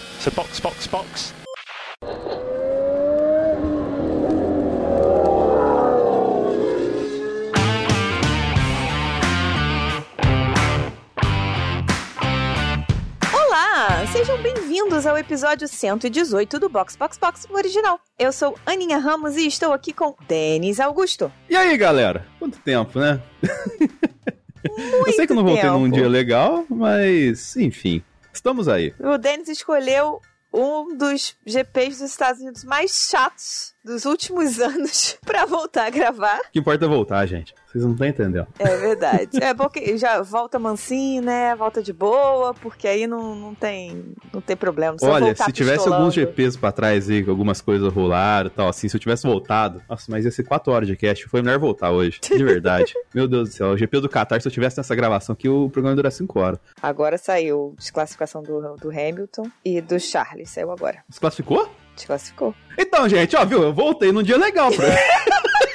So box, box, box. Olá, sejam bem-vindos ao episódio 118 do Box Box Box original. Eu sou Aninha Ramos e estou aqui com Denis Augusto. E aí, galera? Quanto tempo, né? eu sei que eu não voltei tempo. num dia legal, mas enfim, estamos aí. O Denis escolheu um dos GPs dos Estados Unidos mais chatos dos últimos anos pra voltar a gravar. O que importa é voltar, gente. Vocês não estão entendendo. É verdade. É bom que já volta mansinho, né? Volta de boa, porque aí não, não tem não tem problema. Não Olha, se tivesse pistolando. alguns GPs pra trás aí, algumas coisas rolaram e tal, assim, se eu tivesse voltado, nossa, mas ia ser 4 horas de cast, foi melhor voltar hoje, de verdade. Meu Deus do céu, o GP do Qatar, se eu tivesse nessa gravação aqui, o programa ia durar 5 horas. Agora saiu desclassificação do, do Hamilton e do Charles. Saiu agora. Desclassificou? Desclassificou. Então, gente, ó, viu, eu voltei num dia legal pra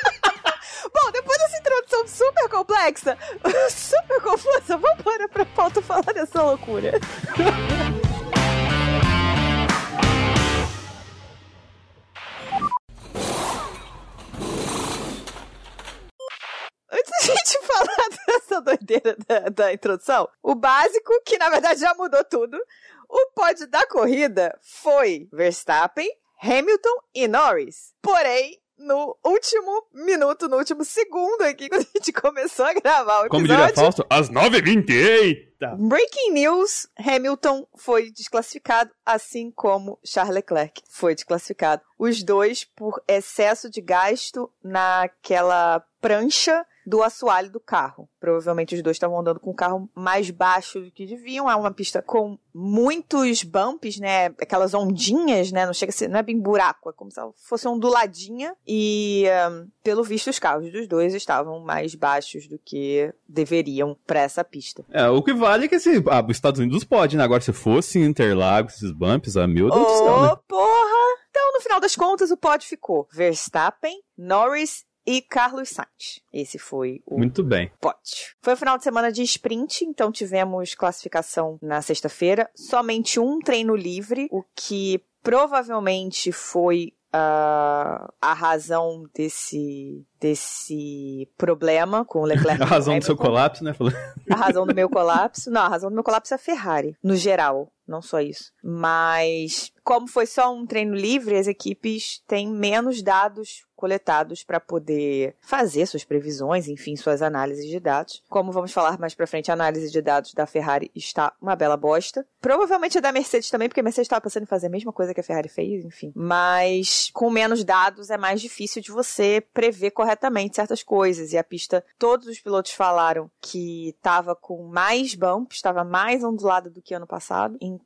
introdução super complexa, super confusa, vamos embora pra pauta falar dessa loucura. Antes da gente falar dessa doideira da, da introdução, o básico, que na verdade já mudou tudo, o pódio da corrida foi Verstappen, Hamilton e Norris. Porém, no último minuto, no último segundo aqui, quando a gente começou a gravar o Como episódio... diria Fausto, às 9h20, eita! Breaking news: Hamilton foi desclassificado, assim como Charles Leclerc foi desclassificado. Os dois por excesso de gasto naquela prancha do assoalho do carro. Provavelmente os dois estavam andando com o carro mais baixo do que deviam. É uma pista com muitos bumps, né? Aquelas ondinhas, né? Não chega a ser, não é bem buraco, é como se ela fosse onduladinha. E, ahn, pelo visto, os carros dos dois estavam mais baixos do que deveriam para essa pista. É, o que vale é que esse, ah, os Estados Unidos pode, né? Agora, se fosse Interlagos, esses bumps, ah, meu Deus do céu, né? Porra! Então, no final das contas, o pódio ficou Verstappen, Norris e Carlos Sainz. Esse foi o Muito bem. pódio. Foi o final de semana de sprint, então tivemos classificação na sexta-feira. Somente um treino livre, o que provavelmente foi ah, a razão desse desse problema com o Leclerc. A razão do seu colapso, né? A razão do meu colapso? Não, a razão do meu colapso é a Ferrari, no geral, não só isso. Mas, como foi só um treino livre, as equipes têm menos dados coletados para poder fazer suas previsões, enfim, suas análises de dados. Como vamos falar mais pra frente, a análise de dados da Ferrari está uma bela bosta. Provavelmente a da Mercedes também, porque a Mercedes estava pensando em fazer a mesma coisa que a Ferrari fez, enfim. Mas com menos dados é mais difícil de você prever corretamente certas coisas. E a pista, todos os pilotos falaram que estava com mais bumps, estava mais ondulada do que ano passado. Então,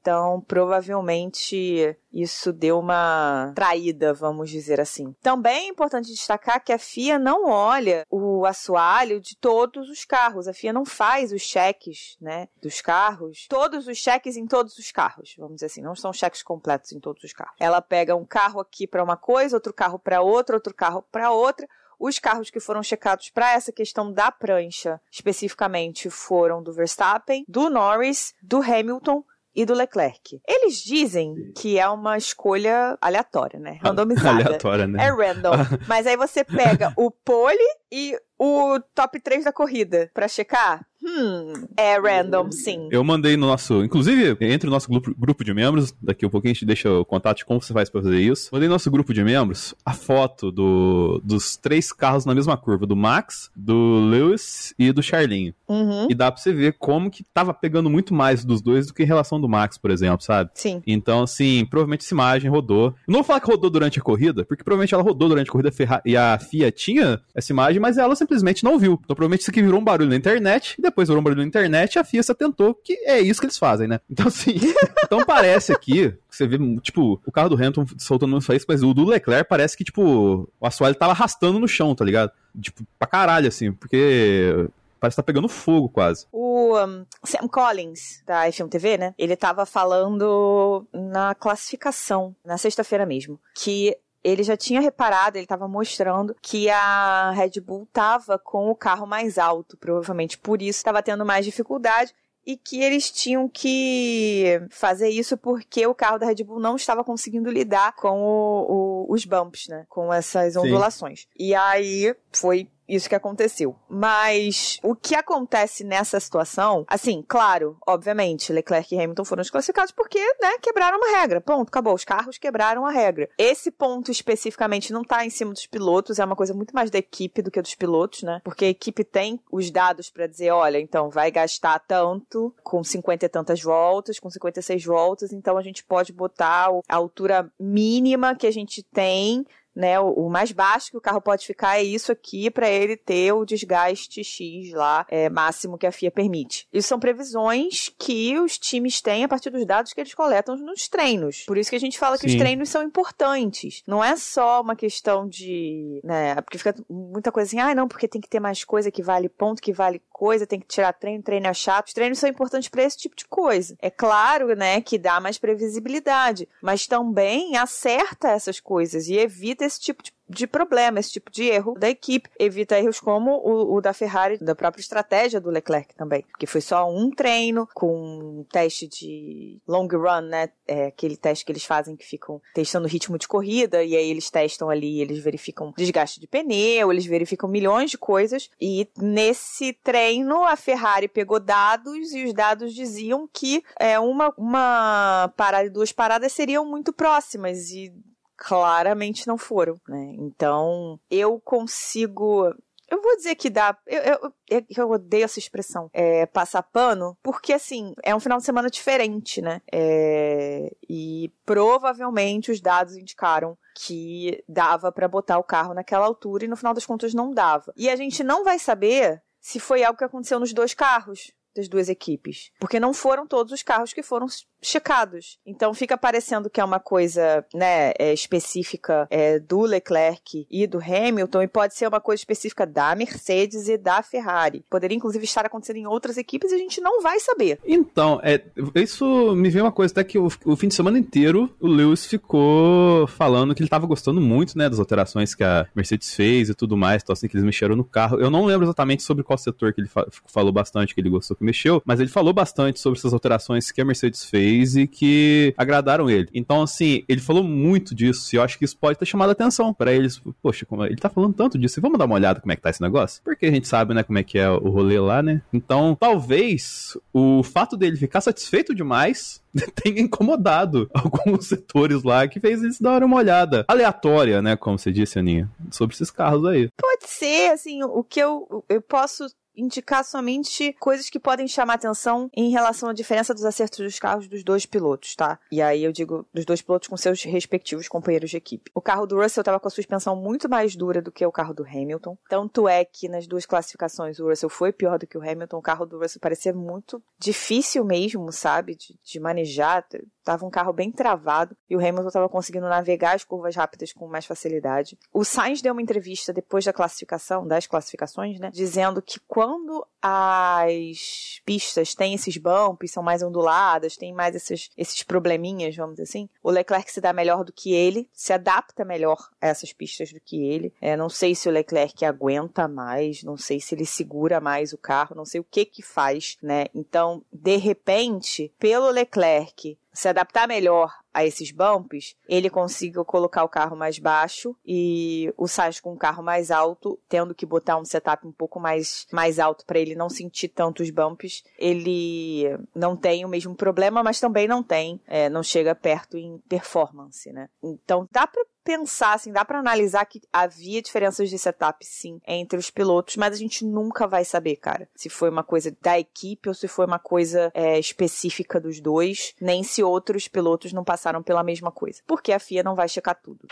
provavelmente isso deu uma traída, vamos dizer assim. Também é importante destacar que a FIA não olha o assoalho de todos os carros. A FIA não faz os cheques, né, dos carros. Todos os cheques em todos os carros, vamos dizer assim, não são cheques completos em todos os carros. Ela pega um carro aqui para uma coisa, outro carro para outra, outro carro para outra. Os carros que foram checados para essa questão da prancha, especificamente, foram do Verstappen, do Norris, do Hamilton e do Leclerc. Eles dizem que é uma escolha aleatória, né? Randomizada. Aleatória, né? É random. Mas aí você pega o pole e o top 3 da corrida pra checar. Hum, é random, sim. Eu mandei no nosso. Inclusive, entre o nosso grupo, grupo de membros, daqui a pouquinho a gente deixa o contato de como você faz pra fazer isso. Mandei no nosso grupo de membros a foto do, dos três carros na mesma curva: do Max, do Lewis e do Charlinho. Uhum, E dá pra você ver como que tava pegando muito mais dos dois do que em relação do Max, por exemplo, sabe? sim. Então, assim, provavelmente essa imagem rodou. Não vou falar que rodou durante a corrida, porque provavelmente ela rodou durante a corrida Ferra- e a FIA tinha essa imagem, mas ela simplesmente não viu. Então, provavelmente isso aqui virou um barulho na internet, e depois virou um barulho na internet, e a FIA se atentou que é isso que eles fazem, né? Então, assim, então parece aqui, que você vê, tipo, o carro do Hamilton soltando muito faísca, mas o do Leclerc parece que, tipo, o assoalho tava arrastando no chão, tá ligado? Tipo, pra caralho, assim, porque parece que tá pegando fogo quase. O um, Sam Collins, da F1 TV, né? Ele tava falando na classificação, na sexta-feira mesmo, que ele já tinha reparado, ele tava mostrando que a Red Bull tava com o carro mais alto, provavelmente por isso estava tendo mais dificuldade. e que eles tinham que fazer isso porque o carro da Red Bull não estava conseguindo lidar com o, o, os bumps, né? Com essas ondulações. Sim. E aí foi isso que aconteceu. Mas o que acontece nessa situação, assim, claro, obviamente, Leclerc e Hamilton foram desclassificados porque, né, quebraram uma regra. Ponto, acabou. Os carros quebraram a regra. Esse ponto especificamente não tá em cima dos pilotos, é uma coisa muito mais da equipe do que dos pilotos, né? Porque a equipe tem os dados para dizer, olha, então vai gastar tanto com 50 e tantas voltas, com 56 voltas, então a gente pode botar a altura mínima que a gente tem né? O, o, mais baixo que o carro pode ficar é isso aqui para ele ter o desgaste X lá, é, máximo que a FIA permite. Isso são previsões que os times têm a partir dos dados que eles coletam nos treinos. Por isso que a gente fala que Sim. os treinos são importantes. Não é só uma questão de, né, porque fica muita coisa assim, ah, não, porque tem que ter mais coisa que vale ponto, que vale coisa, tem que tirar treino, treino é chato. Os treinos são importantes para esse tipo de coisa. É claro, né, que dá mais previsibilidade, mas também acerta essas coisas e evita esse tipo de de problema, esse tipo de erro da equipe. Evita erros como o, o, da Ferrari, da própria estratégia do Leclerc também. Que foi só um treino com um teste de long run, né? É aquele teste que eles fazem que ficam testando o ritmo de corrida, e aí eles testam ali, eles verificam desgaste de pneu, eles verificam milhões de coisas. E nesse treino, a Ferrari pegou dados e os dados diziam que é, uma, uma parada e duas paradas seriam muito próximas. E claramente não foram, né? Então, eu consigo eu vou dizer que dá. Eu, eu, eu odeio essa expressão. É, passar pano, porque assim, é um final de semana diferente, né? É, e provavelmente os dados indicaram que dava para botar o carro naquela altura e no final das contas não dava. E a gente não vai saber se foi algo que aconteceu nos dois carros das duas equipes. Porque não foram todos os carros que foram checados. Então fica parecendo que é uma coisa, né, é, específica é, do Leclerc e do Hamilton e pode ser uma coisa específica da Mercedes e da Ferrari. Poderia inclusive estar acontecendo em outras equipes e a gente não vai saber. Então, é, isso me veio uma coisa até que o, o fim de semana inteiro o Lewis ficou falando que ele estava gostando muito, né, das alterações que a Mercedes fez e tudo mais, então assim que eles mexeram no carro. Eu não lembro exatamente sobre qual setor que ele fa falou bastante que ele gostou mexeu, mas ele falou bastante sobre essas alterações que a Mercedes fez e que agradaram ele. Então, assim, ele falou muito disso e eu acho que isso pode ter chamado a atenção para eles. Poxa, como ele tá falando tanto disso, vamos dar uma olhada como é que tá esse negócio? Porque a gente sabe, né, como é que é o rolê lá, né? Então, talvez o fato dele ficar satisfeito demais tenha incomodado alguns setores lá que fez eles darem uma olhada aleatória, né, como você disse, Aninha, sobre esses carros aí. Pode ser, assim, o que eu, eu posso indicar somente coisas que podem chamar atenção em relação à diferença dos acertos dos carros dos dois pilotos, tá? E aí eu digo dos dois pilotos com seus respectivos companheiros de equipe. O carro do Russell estava com a suspensão muito mais dura do que o carro do Hamilton. Tanto é que nas duas classificações o Russell foi pior do que o Hamilton. O carro do Russell parecia muito difícil mesmo, sabe? De, de manejar. Tava um carro bem travado e o Hamilton estava conseguindo navegar as curvas rápidas com mais facilidade. O Sainz deu uma entrevista depois da classificação, das classificações, né? Dizendo que quando as pistas têm esses bumps, são mais onduladas, tem mais esses, esses probleminhas, vamos dizer assim, o Leclerc se dá melhor do que ele, se adapta melhor a essas pistas do que ele. É, não sei se o Leclerc aguenta mais, não sei se ele segura mais o carro, não sei o que que faz, né? Então, de repente, pelo Leclerc se adaptar melhor a esses bumps, ele conseguiu colocar o carro mais baixo e o Sainz com um carro mais alto, tendo que botar um setup um pouco mais, mais alto para ele não sentir tantos bumps, ele não tem o mesmo problema, mas também não tem, é, não chega perto em performance, né? Então dá para pensar, assim, dá para analisar que havia diferenças de setup, sim, entre os pilotos, mas a gente nunca vai saber, cara, se foi uma coisa da equipe ou se foi uma coisa é, específica dos dois, nem se outros pilotos não passaram pela mesma coisa, porque a FIA não vai checar tudo.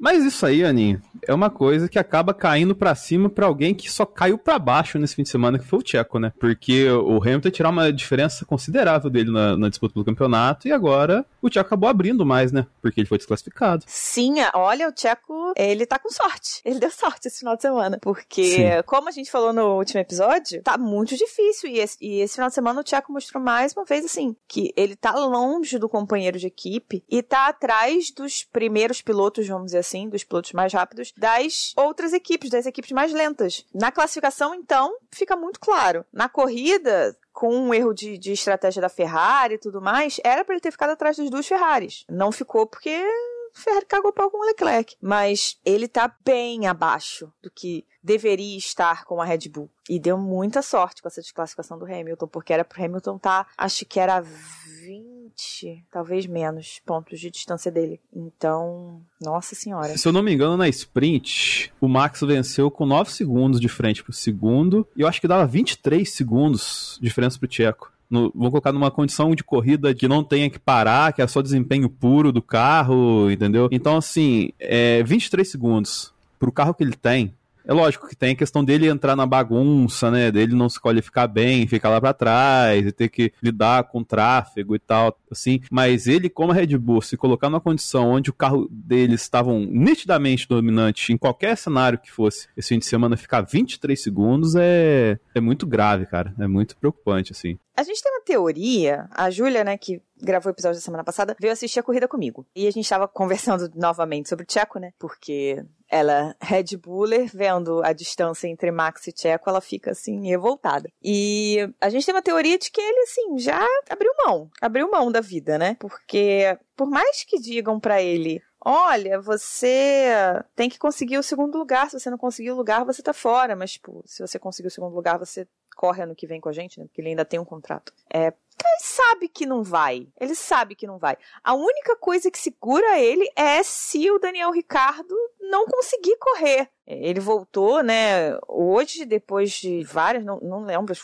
Mas isso aí, Aninha, é uma coisa que acaba caindo para cima para alguém que só caiu para baixo nesse fim de semana, que foi o Tcheco, né? Porque o Hamilton tirar uma diferença considerável dele na, na disputa pelo campeonato e agora o Tcheco acabou abrindo mais, né? Porque ele foi desclassificado. Sim, olha, o Tcheco, ele tá com sorte. Ele deu sorte esse final de semana. Porque, Sim. como a gente falou no último episódio, tá muito difícil. E esse, e esse final de semana o Tcheco mostrou mais uma vez, assim, que ele tá longe do companheiro de equipe e tá atrás dos primeiros pilotos, vamos dizer assim, dos pilotos mais rápidos, das outras equipes, das equipes mais lentas. Na classificação, então, fica muito claro. Na corrida, com um erro de, de estratégia da Ferrari e tudo mais, era para ele ter ficado atrás das duas Ferraris. Não ficou porque Ferrari cagou pau com o Leclerc. Mas ele tá bem abaixo do que deveria estar com a Red Bull. E deu muita sorte com essa desclassificação do Hamilton, porque era pro Hamilton tá, acho que era 20, talvez menos, pontos de distância dele. Então, nossa senhora. Se eu não me engano, na sprint, o Max venceu com 9 segundos de frente pro segundo, e eu acho que dava 23 segundos de diferença pro Tcheco. No, vou colocar numa condição de corrida que não tenha que parar, que é só desempenho puro do carro, entendeu? Então, assim, é 23 segundos pro carro que ele tem, é lógico que tem a questão dele entrar na bagunça, né? Dele não se qualificar bem, ficar lá para trás e ter que lidar com tráfego e tal, assim. Mas ele, como a Red Bull, se colocar numa condição onde o carro deles estavam nitidamente dominante em qualquer cenário que fosse, esse fim de semana ficar 23 segundos é, é muito grave, cara. É muito preocupante, assim. A gente tem uma teoria, a Júlia, né, que gravou o episódio da semana passada, veio assistir a corrida comigo. E a gente tava conversando novamente sobre o Tcheco, né? Porque ela, Red Buller, vendo a distância entre Max e Tcheco, ela fica assim, revoltada. E a gente tem uma teoria de que ele, assim, já abriu mão. Abriu mão da vida, né? Porque, por mais que digam para ele, olha, você tem que conseguir o segundo lugar. Se você não conseguir o lugar, você tá fora. Mas, tipo, se você conseguir o segundo lugar, você corre ano que vem com a gente, né? Porque ele ainda tem um contrato. É, ele sabe que não vai. Ele sabe que não vai. A única coisa que segura ele é se o Daniel Ricardo não conseguir correr. Ele voltou, né, hoje, depois de várias, não, não lembro,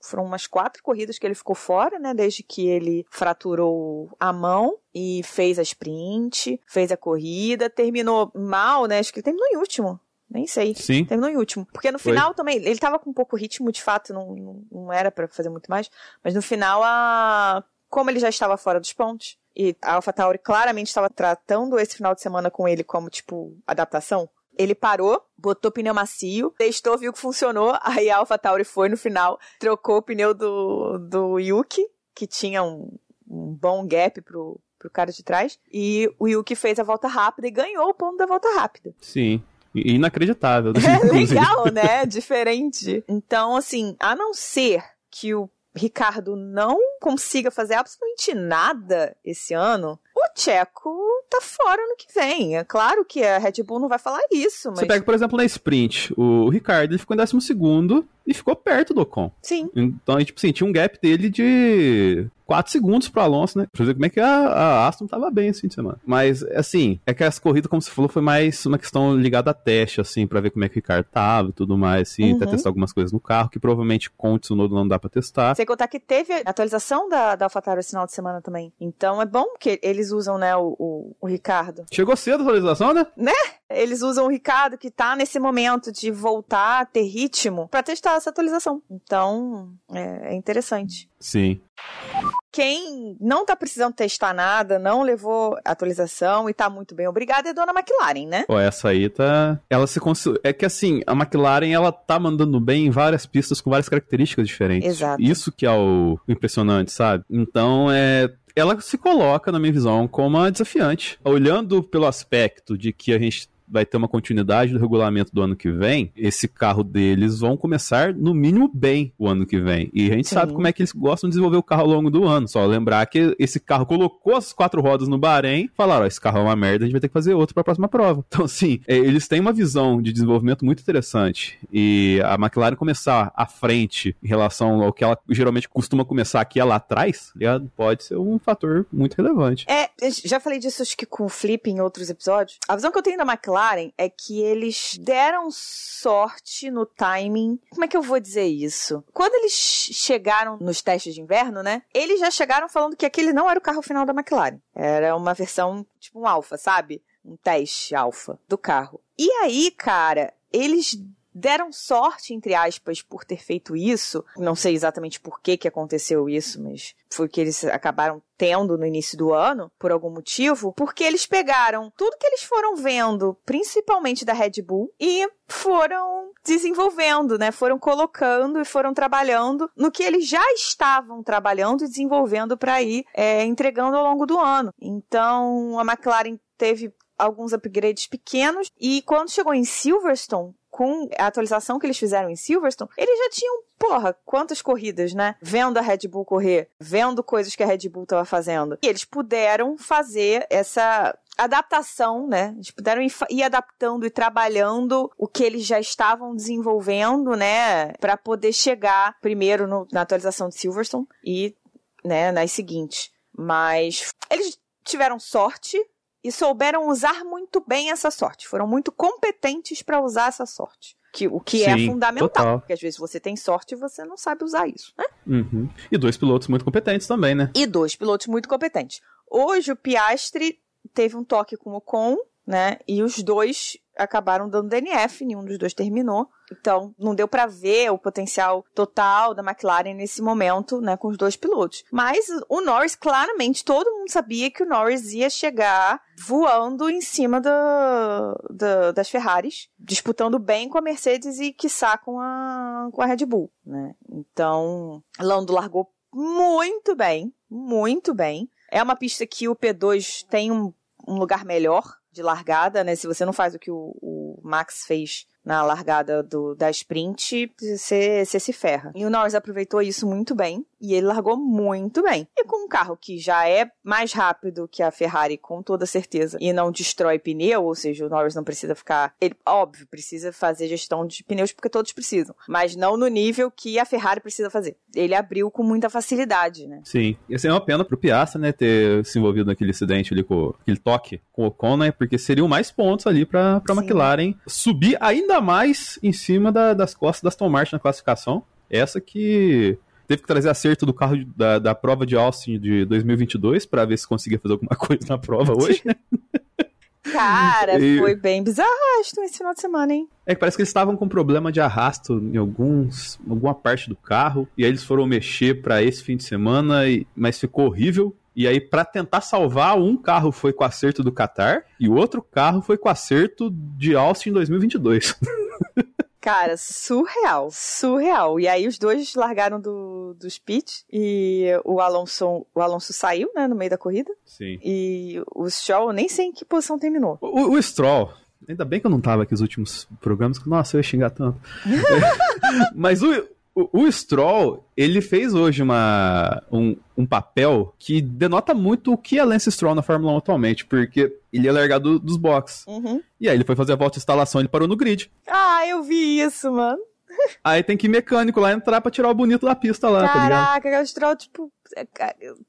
foram umas quatro corridas que ele ficou fora, né, desde que ele fraturou a mão e fez a sprint, fez a corrida, terminou mal, né, acho que ele terminou em último, nem sei. Sim. Terminou em último. Porque no final Foi. também, ele tava com um pouco ritmo, de fato, não, não, não era para fazer muito mais. Mas no final, a... como ele já estava fora dos pontos, e a AlphaTauri claramente estava tratando esse final de semana com ele como, tipo, adaptação, ele parou, botou pneu macio, testou, viu que funcionou, aí a AlphaTauri foi no final, trocou o pneu do, do Yuki, que tinha um, um bom gap pro, pro cara de trás, e o Yuki fez a volta rápida e ganhou o ponto da volta rápida. Sim. Inacreditável. É legal, né? Diferente. Então, assim, a não ser que o Ricardo não consiga fazer absolutamente nada esse ano, o Tcheco tá fora no que vem. É claro que a Red Bull não vai falar isso, mas... Você pega, por exemplo, na sprint, o Ricardo ele ficou em 12 segundo e ficou perto do Ocon. Sim. Então, tipo assim, tinha um gap dele de 4 segundos pro Alonso, né? Pra ver como é que a, a Aston tava bem esse fim de semana. Mas, assim, é que as corridas, como você falou, foi mais uma questão ligada a teste, assim, pra ver como é que o Ricardo tava e tudo mais, assim, uhum. até testar algumas coisas no carro, que provavelmente com o Tsunoda não dá pra testar. Sem contar que teve atualização da, da AlphaTauri esse final de semana também. Então é bom que eles usam, né, o, o, o Ricardo. Chegou cedo a atualização, né? Né? Eles usam o Ricardo, que tá nesse momento de voltar a ter ritmo, pra testar essa atualização. Então, é, é interessante. Sim quem não tá precisando testar nada, não levou atualização e tá muito bem obrigado é a dona McLaren, né? Pô, essa aí tá. Ela se cons... É que assim, a McLaren ela tá mandando bem em várias pistas com várias características diferentes. Exato. Isso que é o impressionante, sabe? Então é ela se coloca, na minha visão, como uma desafiante. Olhando pelo aspecto de que a gente vai ter uma continuidade do regulamento do ano que vem, esse carro deles vão começar, no mínimo, bem o ano que vem. E a gente Sim. sabe como é que eles gostam de desenvolver o carro ao longo do ano. Só lembrar que esse carro colocou as quatro rodas no Bahrein, falaram: ó, esse carro é uma merda, a gente vai ter que fazer outro para a próxima prova. Então, assim, é, eles têm uma visão de desenvolvimento muito interessante. E a McLaren começar à frente em relação ao que ela geralmente costuma começar aqui lá atrás, pode ser um fator muito relevante. É, já falei disso acho que com o Flip em outros episódios. A visão que eu tenho da McLaren é que eles deram sorte no timing. Como é que eu vou dizer isso? Quando eles chegaram nos testes de inverno, né? Eles já chegaram falando que aquele não era o carro final da McLaren. Era uma versão tipo um alfa, sabe? Um teste alfa do carro. E aí, cara, eles deram sorte, entre aspas, por ter feito isso. Não sei exatamente por que, que aconteceu isso, mas foi o que eles acabaram tendo no início do ano, por algum motivo, porque eles pegaram tudo que eles foram vendo, principalmente da Red Bull, e foram desenvolvendo, né? Foram colocando e foram trabalhando no que eles já estavam trabalhando e desenvolvendo para ir é, entregando ao longo do ano. Então, a McLaren teve alguns upgrades pequenos e quando chegou em Silverstone, com a atualização que eles fizeram em Silverstone, eles já tinham, porra, quantas corridas, né? Vendo a Red Bull correr, vendo coisas que a Red Bull estava fazendo. E eles puderam fazer essa adaptação, né? Eles puderam ir, adaptando e trabalhando o que eles já estavam desenvolvendo, né? Para poder chegar primeiro no, na atualização de Silverstone e, né, nas seguintes. Mas eles tiveram sorte e souberam usar muito bem essa sorte. Foram muito competentes para usar essa sorte. Que, o que é Sim, é fundamental. Total. Porque às vezes você tem sorte e você não sabe usar isso, né? Uhum. E dois pilotos muito competentes também, né? E dois pilotos muito competentes. Hoje o Piastri teve um toque com o Con, né? E os dois acabaram dando DNF, nenhum dos dois terminou. Então, não deu para ver o potencial total da McLaren nesse momento, né, com os dois pilotos. Mas o Norris, claramente, todo mundo sabia que o Norris ia chegar voando em cima da, da, das Ferraris, disputando bem com a Mercedes e, quiçá, com a, com a Red Bull, né. Então, Lando largou muito bem, muito bem. É uma pista que o P2 tem um, um lugar melhor de largada, né? Se você não faz o que o, o Max fez na largada do, da sprint, você, se ferra. E o Norris aproveitou isso muito bem. E ele largou muito bem. E com um carro que já é mais rápido que a Ferrari, com toda certeza, e não destrói pneu, ou seja, o Norris não precisa ficar. Ele, óbvio, precisa fazer gestão de pneus porque todos precisam, mas não no nível que a Ferrari precisa fazer. Ele abriu com muita facilidade, né? Sim. E assim, é uma pena pro Piastri, né, ter se envolvido naquele acidente ali com aquele toque com o Ocon, né, porque seriam mais pontos ali pra, pra McLaren subir ainda mais em cima da, das costas da Aston Martin na classificação. Essa que teve que trazer acerto do carro da, da prova de Austin de 2022 para ver se conseguia fazer alguma coisa na prova hoje? Cara, e... foi bem bizarro esse final de semana, hein? É que parece que eles estavam com problema de arrasto em alguns, alguma parte do carro, e aí eles foram mexer para esse fim de semana, e, mas ficou horrível. E aí, para tentar salvar, um carro foi com acerto do Qatar e o outro carro foi com acerto de Austin em 2022. Cara, surreal, surreal. E aí os dois largaram do, dos pits e o Alonso, o Alonso saiu, né, no meio da corrida. Sim. E o Stroll, nem sei em que posição terminou. O, o Stroll, ainda bem que eu não tava aqui nos últimos programas, que, nossa, eu ia xingar tanto. Mas o, o, o, Stroll, ele fez hoje uma, um, um papel que denota muito o que é Lance Stroll na Fórmula 1 atualmente, porque ele é largado dos boxes. Uhum. E aí ele foi fazer a volta de instalação, ele parou no grid. Ah, eu vi isso, mano. Aí tem que ir mecânico lá entrar pra tirar o bonito da pista lá, Caraca, tá ligado? Caraca, o Stroll, tipo, é,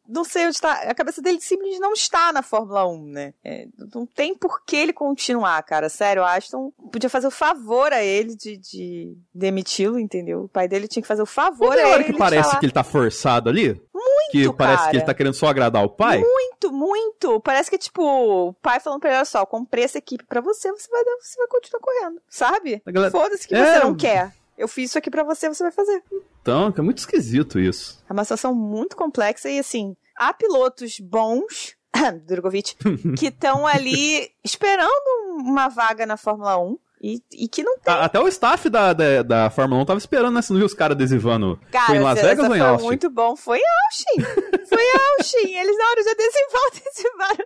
não sei onde está. A cabeça dele simplesmente não está na Fórmula 1, né? É, não tem por que ele continuar, cara. Sério, Aston podia fazer o favor a ele de, de demiti-lo, entendeu? O pai dele tinha que fazer o favor a ele. hora que parece que ele tá forçado ali? Muito, Que parece cara. que ele tá querendo só agradar o pai? Muito, muito. Parece que, tipo, o pai falando pra ele, olha só, comprei essa equipe pra você, você vai, você vai continuar correndo, sabe? Galera... Foda-se que é... você não quer. Eu fiz isso aqui para você, você vai fazer. Então, é muito esquisito isso. É uma situação muito complexa e assim, há pilotos bons, Drogovic, que estão ali esperando uma vaga na Fórmula 1 e, e que não tem. Até o staff da, da, da Fórmula 1 tava esperando, né? Você não viu os caras adesivando? Cara, foi em Las Vegas ou em Austin? Foi muito bom. Foi em Austin. foi em Austin. Eles, na hora de adesivar, adesivaram.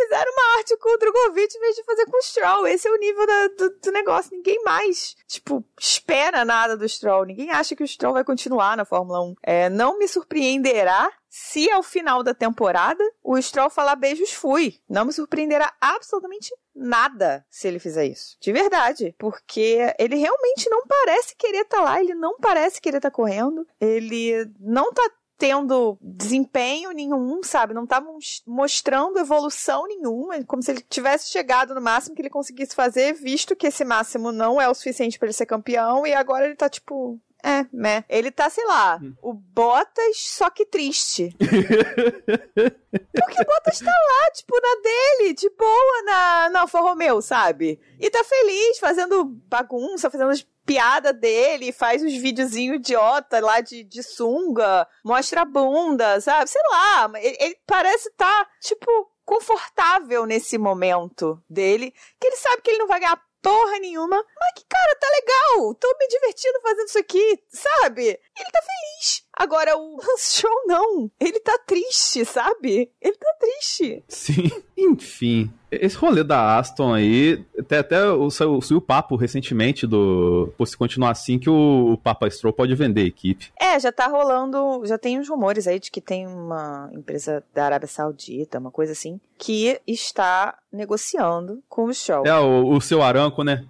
Fizeram uma arte com o Drogovic em vez de fazer com o Stroll. Esse é o nível da, do, do, negócio. Ninguém mais, tipo, espera nada do Stroll. Ninguém acha que o Stroll vai continuar na Fórmula 1. É, não me surpreenderá se ao final da temporada o Stroll falar beijos fui. Não me surpreenderá absolutamente nada se ele fizer isso. De verdade. Porque ele realmente não parece querer estar tá lá, ele não parece querer estar tá correndo, ele não tá tendo desempenho nenhum, sabe? Não tá mostrando evolução nenhuma, como se ele tivesse chegado no máximo que ele conseguisse fazer, visto que esse máximo não é o suficiente para ele ser campeão e agora ele tá tipo, é, né? Ele tá, sei lá, hum. o Bottas, só que triste. Porque o Bottas tá lá, tipo, na dele, de boa, na, na Alfa Romeo, sabe? E tá feliz, fazendo bagunça, fazendo as piada dele, faz uns videozinhos idiota lá de, de sunga, mostra a bunda, sabe? Sei lá, ele, ele parece estar, tá, tipo, confortável nesse momento dele, que ele sabe que ele não vai ganhar porra nenhuma. Mas que, cara, tá legal. Tô me divertindo fazendo isso aqui, sabe? Ele tá feliz. Agora, o Lance Show não. Ele tá triste, sabe? Ele tá triste. Sim. Enfim, esse rolê da Aston aí, até, até o, saiu, o papo recentemente do. Pô, se continuar assim, que o, o Papa Stroll pode vender a equipe. É, já tá rolando. Já tem uns rumores aí de que tem uma empresa da Arábia Saudita, uma coisa assim, que está negociando com o Stroll. É, o, o seu Aranco, né?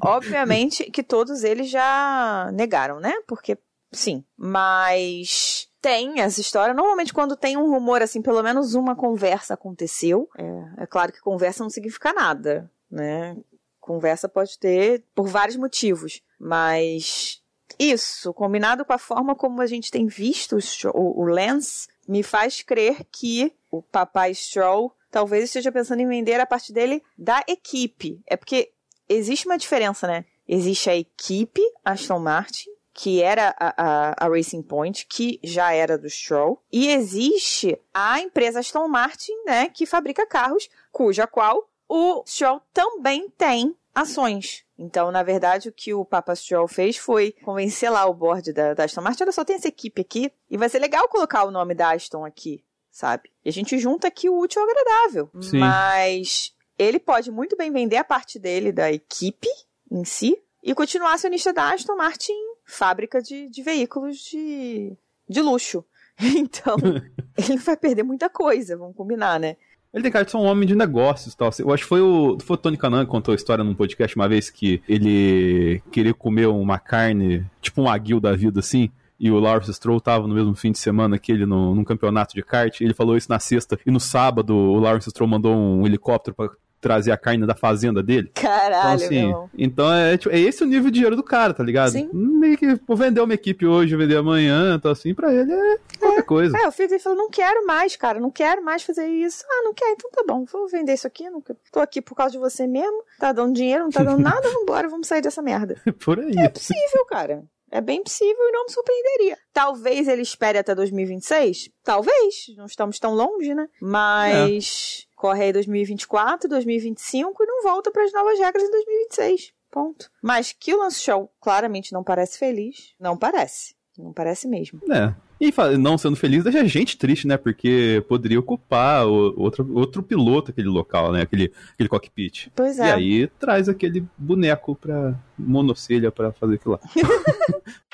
Obviamente que todos eles já negaram, né? Porque, sim. Mas tem essa história. Normalmente, quando tem um rumor, assim, pelo menos uma conversa aconteceu. É, é claro que conversa não significa nada, né? Conversa pode ter por vários motivos, mas isso, combinado com a forma como a gente tem visto o, o Lance, me faz crer que o papai Stroll talvez esteja pensando em vender a parte dele da equipe. É porque existe uma diferença, né? Existe a equipe Aston Martin que era a, a, a, Racing Point, que já era do Stroll, e existe a empresa Aston Martin, né, que fabrica carros, cuja qual o Stroll também tem ações. Então, na verdade, o que o Papa Stroll fez foi convencer lá o board da, da Aston Martin, olha só, tem essa equipe aqui, e vai ser legal colocar o nome da Aston aqui, sabe? E a gente junta aqui o útil ao agradável. Sim. Mas ele pode muito bem vender a parte dele da equipe em si, e continuar acionista da Aston Martin fábrica de, de veículos de, de luxo. Então, ele vai perder muita coisa, vamos combinar, né? Ele tem cara de ser um homem de negócios tal. Eu acho que foi o, foi o Tony Canan que contou a história num podcast uma vez que ele queria comer uma carne, tipo um aguil da vida assim. E o Lawrence Stroll tava no mesmo fim de semana que ele no, num campeonato de kart. Ele falou isso na sexta. E no sábado o Lawrence Stroll mandou um helicóptero para trazer a carne da fazenda dele. Caralho, então, assim, então é, tipo, é esse o nível de dinheiro do cara, tá ligado? Sim. Meio que pô, vender uma equipe hoje, vender amanhã, então assim, pra ele é qualquer é. coisa. É, o filho dele falou, não quero mais, cara, não quero mais fazer isso. Ah, não quer, então tá bom, vou vender isso aqui, não tô aqui por causa de você mesmo, tá dando dinheiro, não tá dando nada, vambora, vamos sair dessa merda. por aí. É possível, cara. É bem possível e não me surpreenderia. Talvez ele espere até 2026? Talvez. Não estamos tão longe, né? Mas. É corre aí 2024, 2025 e não volta para as novas regras em 2026. Ponto. Mas que o Lance Show claramente não parece feliz, não parece. Não parece mesmo. É. E não sendo feliz deixa a gente triste, né? Porque poderia ocupar outro, outro piloto aquele local, né? Aquele, aquele cockpit. Pois é. E aí traz aquele boneco pra monocelha para fazer aquilo lá.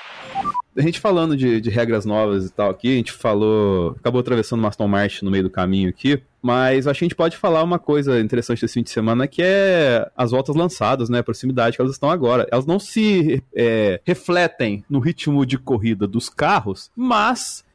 a gente falando de, de, regras novas e tal aqui, a gente falou. Acabou atravessando o Aston Martin no meio do caminho aqui. Mas acho que a gente pode falar uma coisa interessante desse fim de semana, que é as voltas lançadas, né? A proximidade que elas estão agora. Elas não se é, refletem no ritmo de corrida dos carros, mas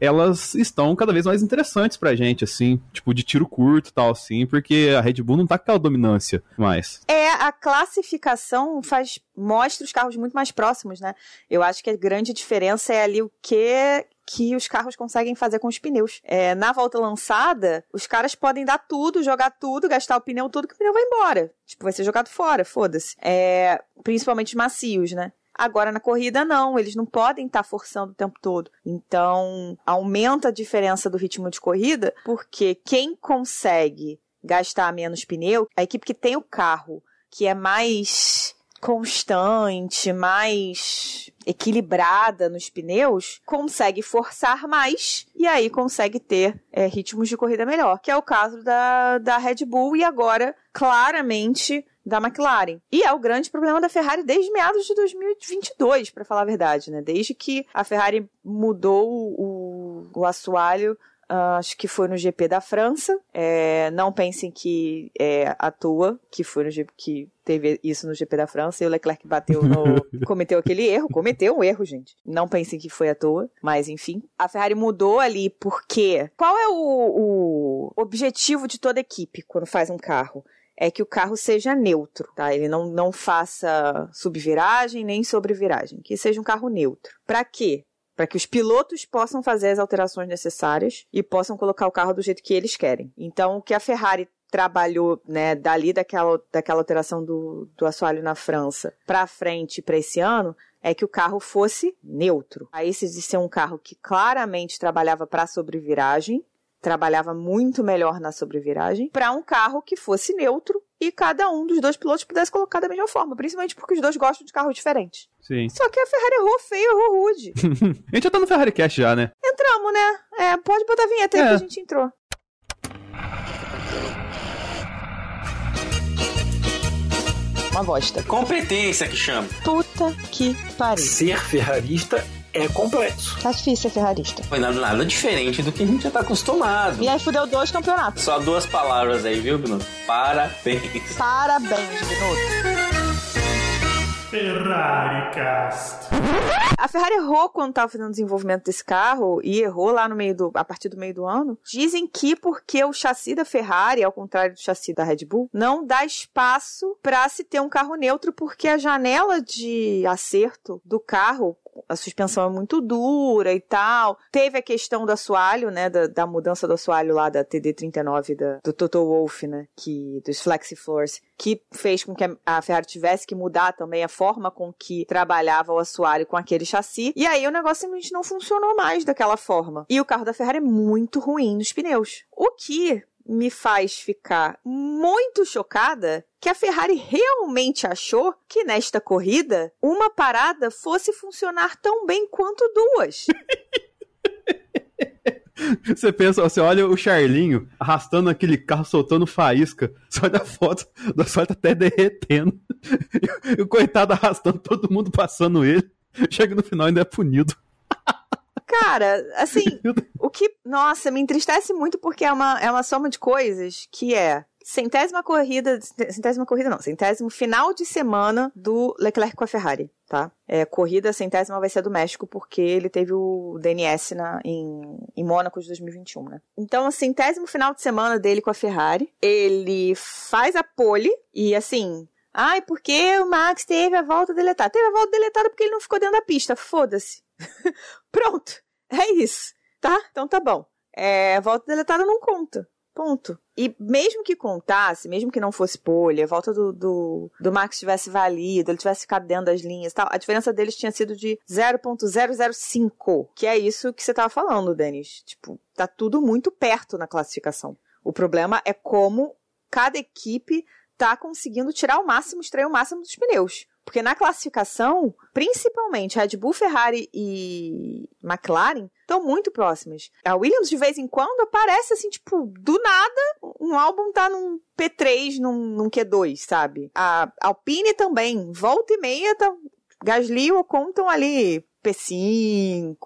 elas estão cada vez mais interessantes pra gente, assim, tipo, de tiro curto e tal, assim, porque a Red Bull não tá com aquela dominância mais. É, a classificação faz, mostra os carros muito mais próximos, né? Eu acho que a grande diferença é ali o que que os carros conseguem fazer com os pneus. É, na volta lançada, os caras podem dar tudo, jogar tudo, gastar o pneu tudo, que o pneu vai embora. Tipo, vai ser jogado fora, foda-se. É, principalmente macios, né? Agora na corrida não, eles não podem estar tá forçando o tempo todo. Então, aumenta a diferença do ritmo de corrida, porque quem consegue gastar menos pneu, a equipe que tem o carro que é mais constante, mais equilibrada nos pneus, consegue forçar mais e aí consegue ter é, ritmos de corrida melhor, que é o caso da, da Red Bull e agora claramente da McLaren. E é o grande problema da Ferrari desde meados de 2022, para falar a verdade, né? Desde que a Ferrari mudou o, o assoalho Uh, acho que foi no GP da França. É, não pensem que é à toa que foi no GP, que teve isso no GP da França e o Leclerc bateu no. cometeu aquele erro. Cometeu um erro, gente. Não pensem que foi à toa. Mas enfim. A Ferrari mudou ali porque. Qual é o, o objetivo de toda equipe quando faz um carro? É que o carro seja neutro, tá? Ele não, não faça subviragem nem sobreviragem, que seja um carro neutro. Para quê? Para que os pilotos possam fazer as alterações necessárias e possam colocar o carro do jeito que eles querem. Então, o que a Ferrari trabalhou, né, dali daquela, daquela alteração do, do assoalho na França para frente para esse ano, é que o carro fosse neutro. Aí se de ser um carro que claramente trabalhava para sobreviragem, trabalhava muito melhor na sobreviragem, para um carro que fosse neutro e cada um dos dois pilotos pudesse colocar da mesma forma, principalmente porque os dois gostam de carros diferentes. Sim. Só que a Ferrari errou feio, errou rude. a gente já tá no Ferrari Cast já, né? Entramos, né? É, pode botar a vinheta é. aí que a gente entrou. Uma bosta. Competência que chama. Puta que pariu. Ser ferrarista é complexo. Tá difícil ser ferrarista. Foi nada, nada diferente do que a gente já tá acostumado. E aí fudeu dois campeonatos. Só duas palavras aí, viu, Bruno? Parabéns. Parabéns, Minuto. Ferrari Cast. A Ferrari errou quando estava fazendo o desenvolvimento desse carro e errou lá no meio do, a partir do meio do ano. Dizem que porque o chassi da Ferrari, ao contrário do chassi da Red Bull, não dá espaço para se ter um carro neutro porque a janela de acerto do carro a suspensão é muito dura e tal. Teve a questão do assoalho, né, da, da mudança do assoalho lá da TD39 da, do Toto Wolff, né, que dos Flexi Floors, que fez com que a Ferrari tivesse que mudar também a forma com que trabalhava o assoalho com aquele chassi. E aí o negócio simplesmente não funcionou mais daquela forma. E o carro da Ferrari é muito ruim nos pneus. O que me faz ficar muito chocada que a Ferrari realmente achou que nesta corrida uma parada fosse funcionar tão bem quanto duas. Você pensa, você olha o Charlinho arrastando aquele carro, soltando faísca. Você olha a foto do asfalto até derretendo. E o coitado arrastando todo mundo passando ele. Chega no final ainda é punido. Cara, assim, o que, nossa, me entristece muito porque é uma, é uma soma de coisas que é centésima corrida, centésima corrida não, centésimo final de semana do Leclerc com a Ferrari, tá? É, corrida centésima vai ser do México porque ele teve o DNS na, em, em Mônaco de 2021, né? Então, o centésimo final de semana dele com a Ferrari, ele faz a pole e assim, ai, porque o Max teve a volta deletada? Teve a volta deletada porque ele não ficou dentro da pista, foda-se. Pronto. É isso. Tá? Então tá bom. É, volta deletada não conta. Ponto. E mesmo que contasse, mesmo que não fosse polha, a volta do, do, do Max tivesse valido, ele tivesse ficado dentro das linhas tal, a diferença deles tinha sido de 0.005, que é isso que você tava falando, Denis. Tipo, tá tudo muito perto na classificação. O problema é como cada equipe tá conseguindo tirar o máximo, extrair o máximo dos pneus. Porque na classificação, principalmente Red Bull, Ferrari e McLaren estão muito próximas. A Williams, de vez em quando, aparece assim, tipo, do nada, um álbum tá num P3, num, num Q2, sabe? A Alpine também, volta e meia, tá, Gasly Ocon estão ali P5,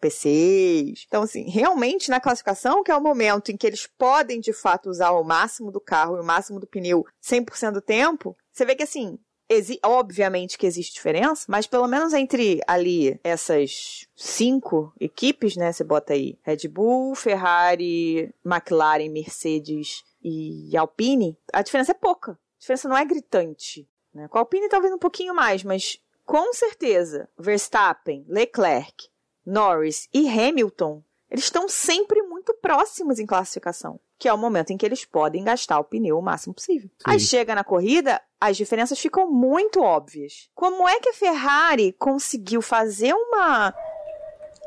P6. Então, assim, realmente na classificação, que é o momento em que eles podem de fato usar o máximo do carro e o máximo do pneu 100% do tempo, você vê que assim, Exi obviamente que existe diferença, mas pelo menos entre ali essas cinco equipes, né? Você bota aí Red Bull, Ferrari, McLaren, Mercedes e Alpine, a diferença é pouca. A diferença não é gritante. Né? Com a Alpine talvez um pouquinho mais, mas com certeza Verstappen, Leclerc, Norris e Hamilton, eles estão sempre muito próximos em classificação que é o momento em que eles podem gastar o pneu o máximo possível. Sim. Aí chega na corrida, as diferenças ficam muito óbvias. Como é que a Ferrari conseguiu fazer uma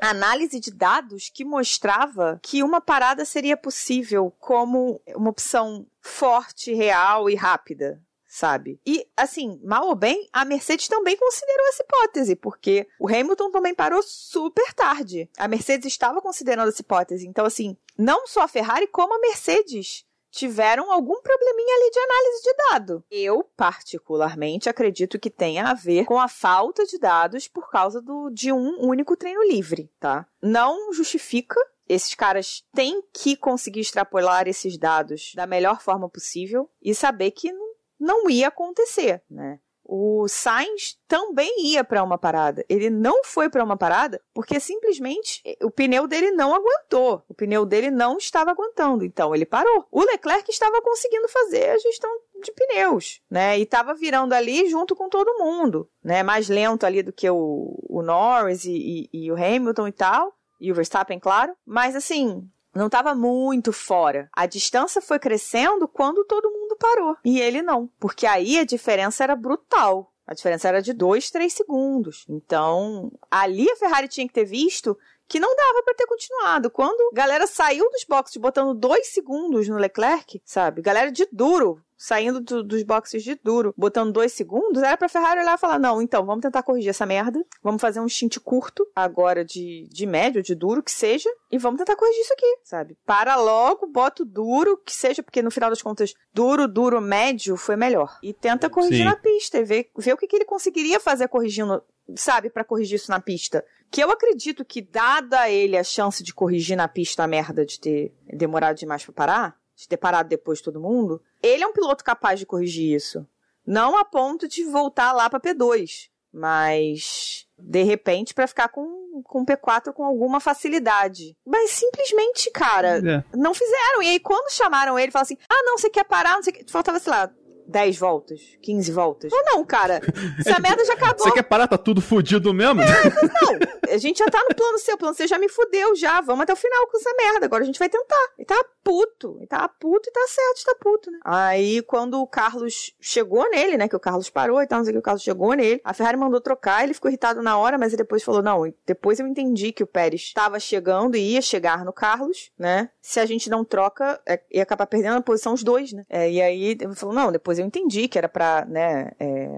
análise de dados que mostrava que uma parada seria possível como uma opção forte, real e rápida? Sabe? E, assim, mal ou bem, a Mercedes também considerou essa hipótese, porque o Hamilton também parou super tarde. A Mercedes estava considerando essa hipótese. Então, assim, não só a Ferrari, como a Mercedes tiveram algum probleminha ali de análise de dado. Eu, particularmente, acredito que tenha a ver com a falta de dados por causa do, de um único treino livre, tá? Não justifica. Esses caras têm que conseguir extrapolar esses dados da melhor forma possível e saber que não não ia acontecer, né? O Sainz também ia para uma parada. Ele não foi para uma parada porque simplesmente o pneu dele não aguentou. O pneu dele não estava aguentando, então ele parou. O Leclerc estava conseguindo fazer a gestão de pneus, né? E estava virando ali junto com todo mundo, né? Mais lento ali do que o, o Norris e, e, e o Hamilton e tal. E o Verstappen, claro. Mas assim, não estava muito fora. A distância foi crescendo quando todo mundo parou. E ele não. Porque aí a diferença era brutal. A diferença era de 2, 3 segundos. Então, ali a Ferrari tinha que ter visto que não dava pra ter continuado. Quando a galera saiu dos boxes botando dois segundos no Leclerc, sabe? Galera de duro, saindo do- dos boxes de duro, botando dois segundos, era pra Ferrari olhar e falar: não, então, vamos tentar corrigir essa merda. Vamos fazer um stint curto, agora de, de médio, de duro, que seja, e vamos tentar corrigir isso aqui, sabe? Para logo, bota o duro, que seja, porque no final das contas, duro, duro, médio foi melhor. E tenta corrigir Sim. na pista e ver, ver o que, que ele conseguiria fazer corrigindo, sabe, pra corrigir isso na pista. Que eu acredito que, dada a ele a chance de corrigir na pista a merda de ter demorado demais pra parar, de ter parado depois de todo mundo, ele é um piloto capaz de corrigir isso. Não a ponto de voltar lá pra P2, mas de repente pra ficar com, com P4 com alguma facilidade. Mas simplesmente, cara, É. não fizeram. E aí, quando chamaram ele, falaram assim: ah, não, você quer parar? Não sei o que. Faltava, sei lá, 10 voltas, 15 voltas. Ou não, cara, essa merda já acabou. Você quer parar? Tá tudo fudido mesmo? Não, a gente já tá no plano C, o plano C já me fudeu já. Vamos até o final com essa merda. Agora a gente vai tentar. E tá puto. E tá puto e tá certo de tá puto, né? Aí quando o Carlos chegou nele, né? Que o Carlos parou e tal, não sei o que, o Carlos chegou nele. A Ferrari mandou trocar, ele ficou irritado na hora, mas ele depois falou: não, depois eu entendi que o Pérez estava chegando e ia chegar no Carlos, né? Se a gente não troca, é, ia acabar perdendo a posição os dois, né? É, e aí ele falou: não, depois eu entendi que era pra, né, é,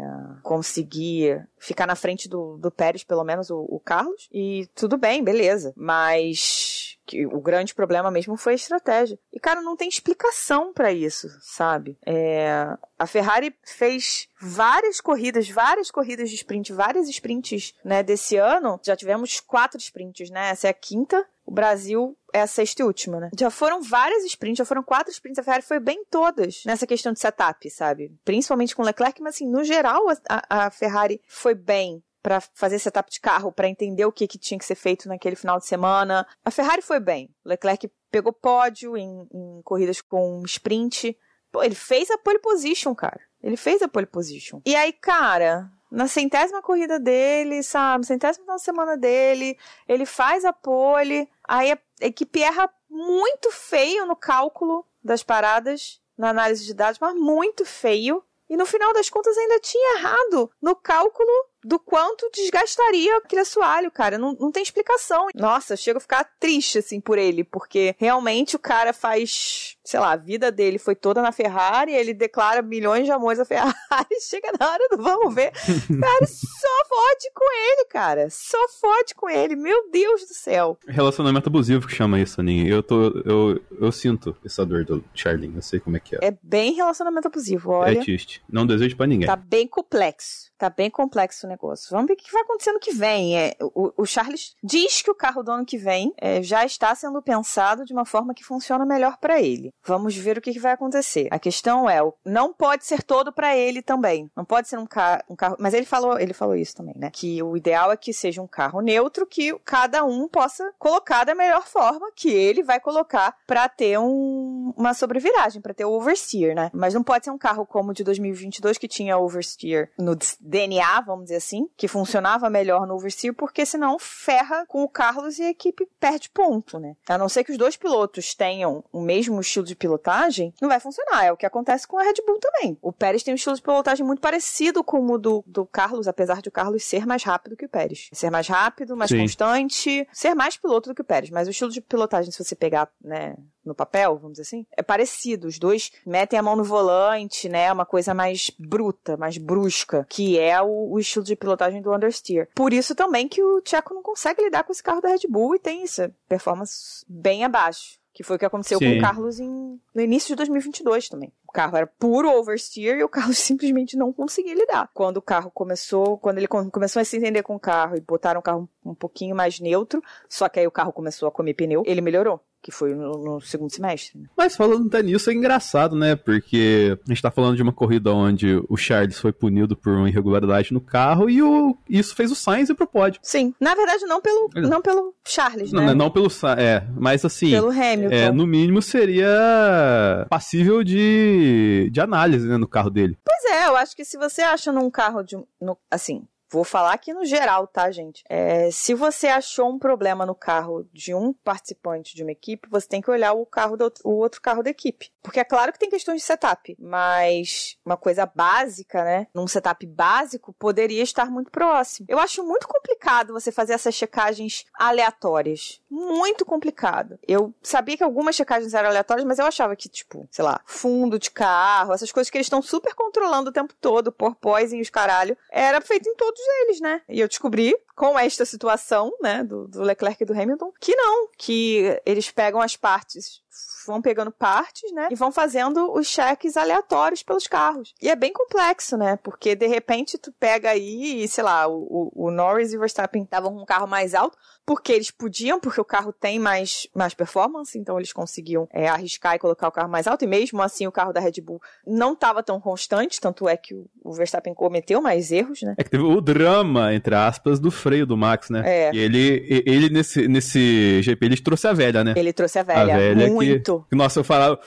conseguir ficar na frente do, do Pérez, pelo menos o, o Carlos. E tudo bem, beleza. Mas que o grande problema mesmo foi a estratégia. E, cara, não tem explicação pra isso, sabe? É, a Ferrari fez várias corridas, várias corridas de sprint, várias sprints, né, desse ano. Já tivemos quatro sprints, né? Essa é a quinta. O Brasil é a sexta e última, né? Já foram várias sprints, já foram quatro sprints. A Ferrari foi bem todas nessa questão de setup, sabe? Principalmente com o Leclerc, mas assim, no geral, a, a- Ferrari foi bem pra fazer setup de carro, pra entender o que, que tinha que ser feito naquele final de semana. A Ferrari foi bem. O Leclerc pegou pódio em, em corridas com sprint. Pô, ele fez a pole position, cara. Ele fez a pole position. E aí, cara, na centésima corrida dele, sabe? Centésima de semana dele, ele faz a pole. Aí a equipe erra muito feio no cálculo das paradas, na análise de dados, mas muito feio. E no final das contas ainda tinha errado no cálculo do quanto desgastaria aquele assoalho, cara. Não, não tem explicação. Nossa, chego a ficar triste, assim, por ele, porque realmente o cara faz, sei lá, a vida dele foi toda na Ferrari, ele declara milhões de amores à Ferrari, chega na hora do vamos ver. Cara, só fode com ele, cara. Só fode com ele. Meu Deus do céu. Relacionamento abusivo que chama isso, Aninha. Eu, tô, eu, eu sinto essa dor do Charlin, eu sei como é que é. É bem relacionamento abusivo, É, olha. triste. Não desejo pra ninguém. Tá bem complexo. Tá bem complexo o negócio. Vamos ver o que vai acontecer no que vem. É, o, o Charles diz que o carro do ano que vem é, já está sendo pensado de uma forma que funciona melhor para ele. Vamos ver o que, que vai acontecer. A questão é, não pode ser todo para ele também. Não pode ser um, um carro. Mas ele falou, ele falou isso também, né? Que o ideal é que seja um carro neutro que cada um possa colocar da melhor forma que ele vai colocar para ter um- uma sobreviragem, para ter o oversteer, né? Mas não pode ser um carro como o de 2022 que tinha oversteer no DNA, vamos dizer assim, que funcionava melhor no oversteer, porque senão ferra com o Carlos e a equipe perde ponto, né? A não ser que os dois pilotos tenham o mesmo estilo de pilotagem, não vai funcionar. É o que acontece com a Red Bull também. O Pérez tem um estilo de pilotagem muito parecido com o do, do Carlos, apesar de o Carlos ser mais rápido que o Pérez. Ser mais rápido, mais Sim. constante, ser mais piloto do que o Pérez. Mas o estilo de pilotagem, se você pegar, né, no papel, vamos dizer assim, é parecido. Os dois metem a mão no volante, né? Uma coisa mais bruta, mais brusca, que é o, o estilo de pilotagem do understeer. Por isso também que o Tcheco não consegue lidar com esse carro da Red Bull e tem isso, performance bem abaixo. Que foi o que aconteceu com Sim. o Carlos em, no início de 2022 também. O carro era puro oversteer e o Carlos simplesmente não conseguia lidar. Quando o carro começou, quando ele com- começou a se entender com o carro e botaram o carro um pouquinho mais neutro, só que aí o carro começou a comer pneu, ele melhorou. Que foi no, no segundo semestre. né? Mas falando até nisso, é engraçado, né? Porque a gente tá falando de uma corrida onde o Charles foi punido por uma irregularidade no carro e o, isso fez o Sainz ir pro pódio. Sim. Na verdade, não pelo, É. não pelo Charles, Não, né? não pelo Sainz, é, mas assim, Pelo Hamilton. é, no mínimo seria passível de, de análise, né, no carro dele. Pois é, eu acho que se você acha num carro de. no- assim, vou falar aqui no geral, tá, gente? É, se você achou um problema no carro de um participante de uma equipe, você tem que olhar o carro do o outro carro da equipe. Porque é claro que tem questões de setup, mas uma coisa básica, né? Num setup básico, poderia estar muito próximo. Eu acho muito complicado você fazer essas checagens aleatórias. Muito complicado. Eu sabia que algumas checagens eram aleatórias, mas eu achava que, tipo, sei lá, fundo de carro, essas coisas que eles estão super controlando o tempo todo, por poison e os caralho, era feito em todos eles, né? E eu descobri com esta situação, né, do, do Leclerc e do Hamilton, que não, que eles pegam as partes vão pegando partes, né? E vão fazendo os cheques aleatórios pelos carros. E é bem complexo, né? Porque de repente tu pega aí, e, sei lá, o, o, Norris e o Verstappen estavam com um carro mais alto, porque eles podiam, porque o carro tem mais, mais performance, então eles conseguiam é, arriscar e colocar o carro mais alto, e mesmo assim o carro da Red Bull não estava tão constante, tanto é que o, o, Verstappen cometeu mais erros, né? É que teve o drama, entre aspas, do freio do Max, né? É. E ele, ele nesse, nesse GP, ele trouxe a velha, né? Ele trouxe a velha, a velha muito. Que, nossa, eu falava...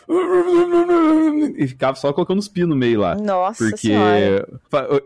E ficava só colocando os pinos no meio lá. Nossa Porque senhora.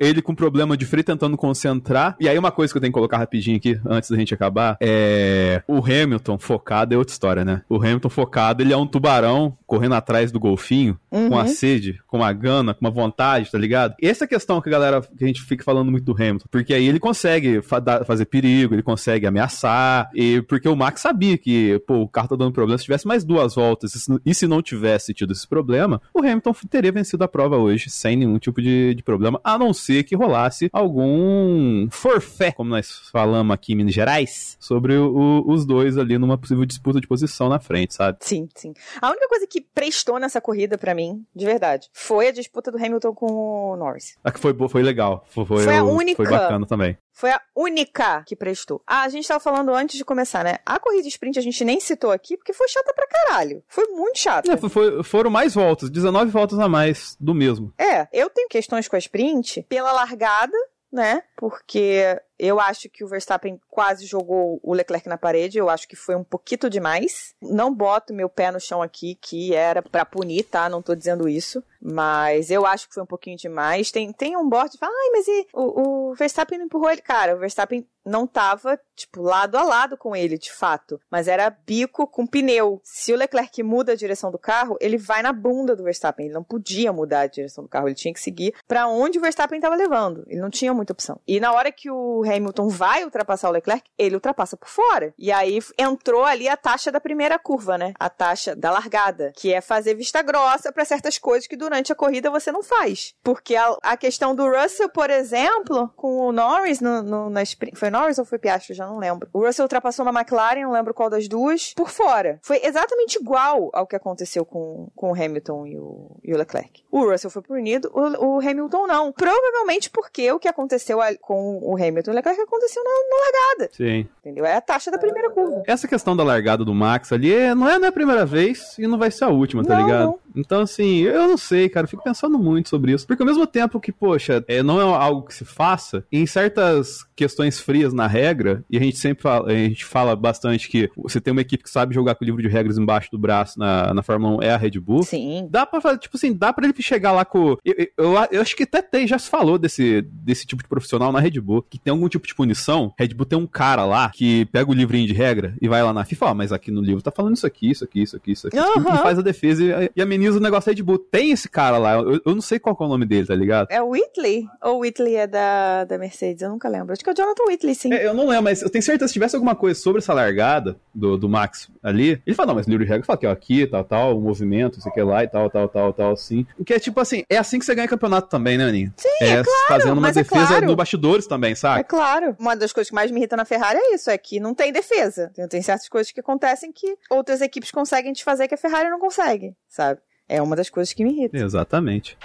ele com problema de freio tentando concentrar. E aí uma coisa que eu tenho que colocar rapidinho aqui, antes da gente acabar, é, o Hamilton focado é outra história, né? O Hamilton focado, ele é um tubarão correndo atrás do golfinho, uhum. com a sede, com a gana, com uma vontade, tá ligado? Essa é a questão que a galera, que a gente fica falando muito do Hamilton, porque aí ele consegue fa fazer perigo, ele consegue ameaçar, e porque o Max sabia que, pô, o carro tá dando problema, se tivesse mais duas voltas, e se não tivesse tido esse problema, o Hamilton teria vencido a prova hoje, sem nenhum tipo de, de problema, a não ser que rolasse algum forfé, como nós falamos aqui em Minas Gerais, sobre o, os dois ali numa possível disputa de posição na frente, sabe? Sim, sim. A única coisa que prestou nessa corrida para mim, de verdade, foi a disputa do Hamilton com o Norris. A que foi, foi legal. Foi, foi a única. Foi bacana também. Foi a única que prestou. Ah, a gente tava falando antes de começar, né? A corrida sprint a gente nem citou aqui porque foi chata pra caralho. Foi muito chata. É, foi, foram mais voltas, 19 voltas a mais do mesmo. É, eu tenho questões com a sprint pela largada, né? Porque eu acho que o Verstappen quase jogou o Leclerc na parede. Eu acho que foi um pouquinho demais. Não boto meu pé no chão aqui, que era para punir, tá? Não tô dizendo isso. Mas eu acho que foi um pouquinho demais. Tem, tem um bote que fala, ai, mas e o, o Verstappen não empurrou ele? Cara, o Verstappen não tava, tipo, lado a lado com ele, de fato. Mas era bico com pneu. Se o Leclerc muda a direção do carro, ele vai na bunda do Verstappen. Ele não podia mudar a direção do carro. Ele tinha que seguir para onde o Verstappen tava levando. Ele não tinha muita opção. E na hora que o Hamilton vai ultrapassar o Leclerc, ele ultrapassa por fora. E aí entrou ali a taxa da primeira curva, né? A taxa da largada, que é fazer vista grossa para certas coisas que durante a corrida você não faz. Porque a, a questão do Russell, por exemplo, com o Norris no, no, na sprint. Foi Norris ou foi Piastri? Já não lembro. O Russell ultrapassou na McLaren, não lembro qual das duas, por fora. Foi exatamente igual ao que aconteceu com, com o Hamilton e o, e o Leclerc. O Russell foi punido, o, o Hamilton não. Provavelmente porque o que aconteceu com o Hamilton Leclerc aconteceu na, na, largada. Sim. Entendeu? É a taxa da primeira curva. Essa questão da largada do Max ali é, não, é, não é a primeira vez e não vai ser a última, tá não, ligado? Não. Então, assim, eu não sei, cara, eu fico pensando muito sobre isso. Porque ao mesmo tempo que, poxa, é, não é algo que se faça, em certas questões frias na regra, e a gente sempre fala, a gente fala bastante que você tem uma equipe que sabe jogar com o livro de regras embaixo do braço na, na Fórmula 1, é a Red Bull. Sim. Dá pra fazer, tipo assim, dá pra ele chegar lá com. Eu, eu, eu, acho que até tem, já se falou desse, desse tipo de profissional na Red Bull, que tem algum tipo de punição. Red Bull tem um cara lá que pega o livrinho de regra e vai lá na FIFA, ó, mas aqui no livro tá falando isso aqui, isso aqui, isso aqui, isso aqui. Uhum. E faz a defesa e, e, ameniza o negócio Red Bull. Tem esse cara lá, eu, eu, não sei qual é o nome dele, tá ligado? É o Whitley? Ou o Whitley é da, da Mercedes? Eu nunca lembro. Acho que é o Jonathan Whitley, sim. É, eu não lembro, mas eu tenho certeza que se tivesse alguma coisa sobre essa largada do, do Max ali, ele fala, não, mas de regra fala que ó, aqui, tal, tal, o movimento, isso aqui lá e tal, tal, tal, tal, assim. O que é tipo assim, é assim que você ganha campeonato também, né, Aninha? Sim, é, é claro, fazendo uma é defesa é claro. no bastidores também, sabe? É claro. Uma das coisas que mais me irrita na Ferrari é isso, é que não tem defesa. Tem certas coisas que acontecem que outras equipes conseguem te fazer que a Ferrari não consegue, sabe? É uma das coisas que me irrita. Exatamente.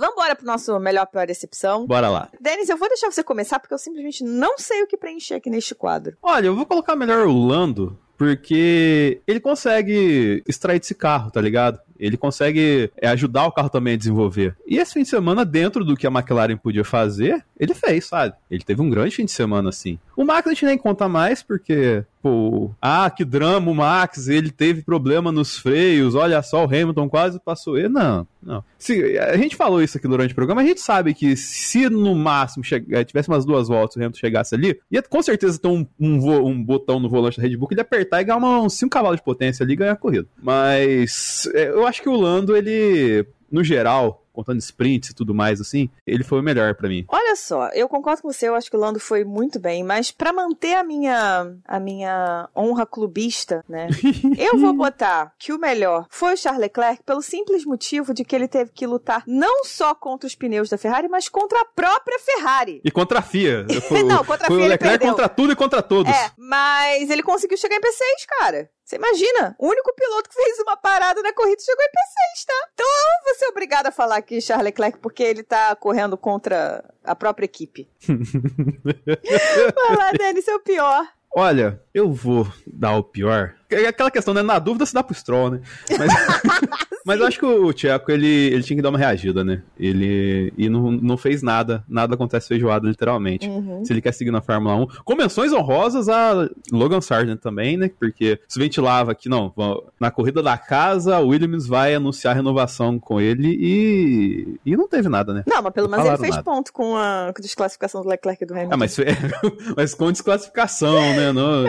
Vamos embora pro nosso melhor pior decepção. Bora lá. Denis, eu vou deixar você começar porque eu simplesmente não sei o que preencher aqui neste quadro. Olha, eu vou colocar melhor o Lando, porque ele consegue extrair desse carro, tá ligado? Ele consegue é, ajudar o carro também a desenvolver. E esse fim de semana, dentro do que a McLaren podia fazer, ele fez, sabe? Ele teve um grande fim de semana assim. O Max a gente nem conta mais, porque, pô, ah, que drama o Max, ele teve problema nos freios, olha só, o Hamilton quase passou ele. Não, não. Se, a gente falou isso aqui durante o programa, a gente sabe que se no máximo eh, tivesse umas duas voltas o Hamilton chegasse ali, ia com certeza ter um, um, um botão no volante da Red Bull que ele apertar e ganhar uns 5 cavalos de potência ali e ganhar a corrida. Mas eh, eu acho que o Lando, ele, no geral, contando sprints e tudo mais, assim, ele foi o melhor para mim. Olha só, eu concordo com você, eu acho que o Lando foi muito bem, mas para manter a minha, a minha honra clubista, né, eu vou botar que o melhor foi o Charles Leclerc pelo simples motivo de que ele teve que lutar não só contra os pneus da Ferrari, mas contra a própria Ferrari. E contra a FIA. Foi, não, contra a foi FIA o Leclerc contra tudo e contra todos. É, mas ele conseguiu chegar em P6, cara. Você imagina? O único piloto que fez uma parada na corrida chegou em P6, tá? Então você é obrigado a falar que Charles Leclerc porque ele tá correndo contra a própria equipe. Vai lá, Denis, é o pior. Olha, eu vou dar o pior. É aquela questão, né? Na dúvida se dá pro Stroll, né? Mas, mas eu acho que o Tcheco, ele, ele tinha que dar uma reagida, né? Ele e não, não fez nada. Nada acontece feijoada, literalmente. Uhum. Se ele quer seguir na Fórmula 1. Com menções honrosas a Logan Sargent também, né? Porque se ventilava que, não, na corrida da casa, o Williams vai anunciar renovação com ele e, e não teve nada, né? Não, mas pelo menos ele fez nada. ponto com a, desclassificação do Leclerc e do Hamilton. Ah, mas, mas com desclassificação, né? Não,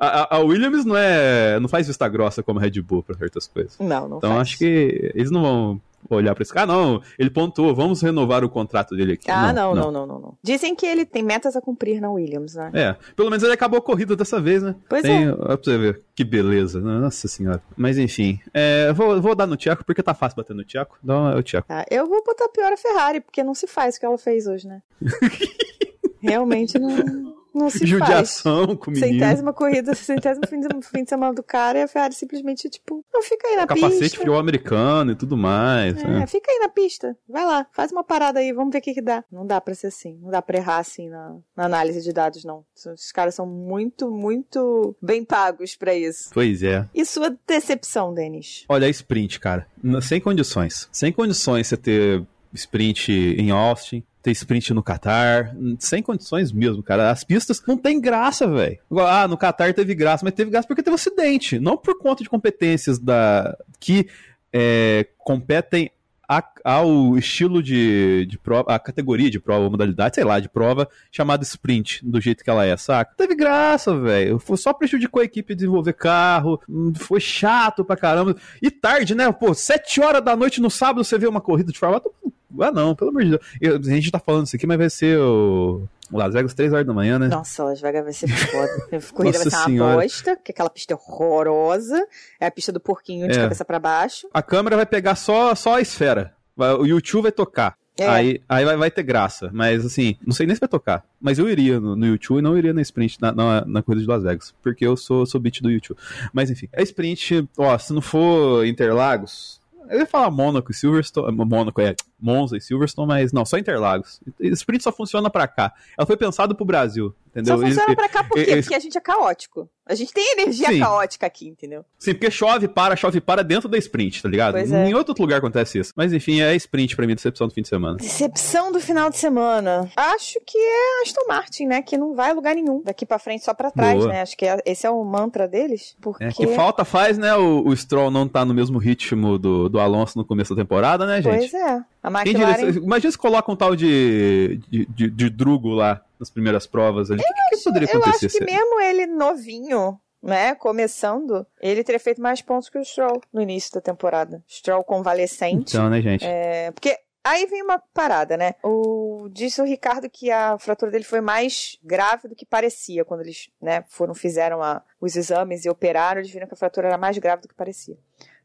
a, a, Williams não é. Não faz vista grossa como a Red Bull pra certas coisas. Não, não Então faz. acho que eles não vão olhar pra esse cara, ah, não, ele pontuou, vamos renovar o contrato dele aqui. Ah, não não, não, não, não, Dizem que ele tem metas a cumprir na Williams, né? É, pelo menos ele acabou a corrida dessa vez, né? Pois tem, é. Pra você ver, que beleza, né? nossa senhora. Mas enfim, é, vou, vou dar no Tiago, porque tá fácil bater no Tiago, então é o Tiago. Ah, eu vou botar pior a Ferrari, porque não se faz o que ela fez hoje, né? Realmente não, não se Judiação faz. com o menino. Centésima corrida, centésimo fim de, fim de semana do cara e a Ferrari simplesmente, tipo, não fica aí na Capacete pista. frio americano e tudo mais. É, né? fica aí na pista. Vai lá, faz uma parada aí, vamos ver o que, que dá. Não dá pra ser assim. Não dá pra errar assim na, na análise de dados, não. Esses caras são muito, muito bem pagos pra isso. Pois é. E sua decepção, Denis? Olha, sprint, cara. Sem condições. Sem condições você ter sprint em Austin, ter sprint no Qatar. Sem condições mesmo, cara. As pistas não tem graça, velho. Ah, no Qatar teve graça, mas teve graça porque teve acidente. Não por conta de competências da que é, competem a- ao estilo de, de prova, a categoria de prova, modalidade, sei lá, de prova chamada sprint, do jeito que ela é, saca? Teve graça, velho. Só prejudicou a equipe desenvolver carro, foi chato pra caramba. E tarde, né? Pô, sete horas da noite no sábado você vê uma corrida de Fórmula 1. Ah, não, pelo amor de Deus. Eu- a gente tá falando isso aqui, mas vai ser o. Las Vegas, três horas da manhã, né? Nossa, Las Vegas vai ser foda. A corrida vai ser uma senhora. bosta, porque aquela pista é horrorosa. É a pista do porquinho de É. cabeça pra baixo. A câmera vai pegar só, só a esfera. O YouTube vai tocar. É. Aí, aí vai, vai ter graça. Mas assim, não sei nem se vai tocar. Mas eu iria no, no YouTube e não iria na sprint, na, na, na corrida de Las Vegas. Porque eu sou, sou beat do YouTube. Mas enfim, a sprint, ó, se não for Interlagos. Eu ia falar Mônaco e Silverstone. Mônaco é Monza e Silverstone, mas não, só Interlagos. Sprint só funciona pra cá. Ela foi pensada pro Brasil, entendeu? Só funciona pra cá por quê? Porque a gente é caótico. A gente tem energia Sim. caótica aqui, entendeu? Sim, porque chove, para, chove, para dentro da sprint, tá ligado? Pois é. Em outro lugar acontece isso. Mas enfim, é sprint pra mim, decepção do fim de semana. Decepção do final de semana. Acho que é Aston Martin, né? Que não vai a lugar nenhum. Daqui pra frente, só pra trás, Boa. né? Acho que é- esse é o mantra deles. Porque. É, que falta faz, né, o, o Stroll não tá no mesmo ritmo do, do Alonso no começo da temporada, né, gente? Pois é. A McLaren. imagina se coloca um tal de, de, de, de Drugo lá nas primeiras provas ali. O que, que poderia Eu acontecer? acho que mesmo ele novinho, né, começando, ele teria feito mais pontos que o Stroll no início da temporada. Stroll convalescente. Então, né, gente? É, porque aí vem uma parada, né? O, disse o Ricardo que a fratura dele foi mais grave do que parecia. Quando eles né, foram, fizeram a- os exames e operaram, eles viram que a fratura era mais grave do que parecia.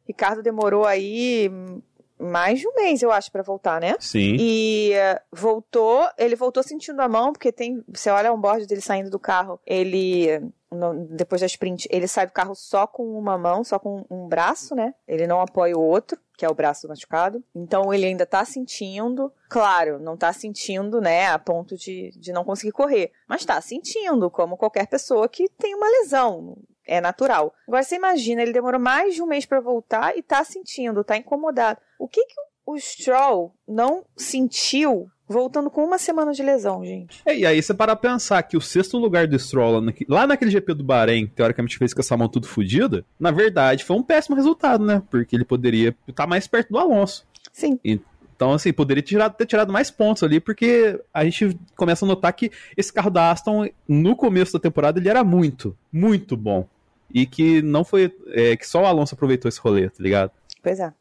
Ricardo demorou aí hum, mais de um mês, eu acho, pra voltar, né? Sim. E eh, voltou, ele voltou sentindo a mão, porque tem. Você olha o onboard dele saindo do carro, ele. no- depois da sprint, ele sai do carro só com uma mão, só com um braço, né? Ele não apoia o outro, que é o braço machucado. Então ele ainda tá sentindo. Claro, não tá sentindo, né, a ponto de, de não conseguir correr. Mas tá sentindo, como qualquer pessoa que tem uma lesão. É natural. Agora você imagina, ele demorou mais de um mês para voltar e tá sentindo, tá incomodado. O que que o Stroll não sentiu voltando com uma semana de lesão, gente? É, e aí você para pensar que o sexto lugar do Stroll lá, naque, lá naquele GP do Bahrein, teoricamente fez com essa mão tudo fodida, na verdade foi um péssimo resultado, né? Porque ele poderia estar mais perto do Alonso. Sim. E, então, assim, poderia ter tirado, ter tirado, mais pontos ali, porque a gente começa a notar que esse carro da Aston, no começo da temporada, ele era muito, muito bom. E que não foi. É, que só o Alonso aproveitou esse rolê, tá ligado? Pois é.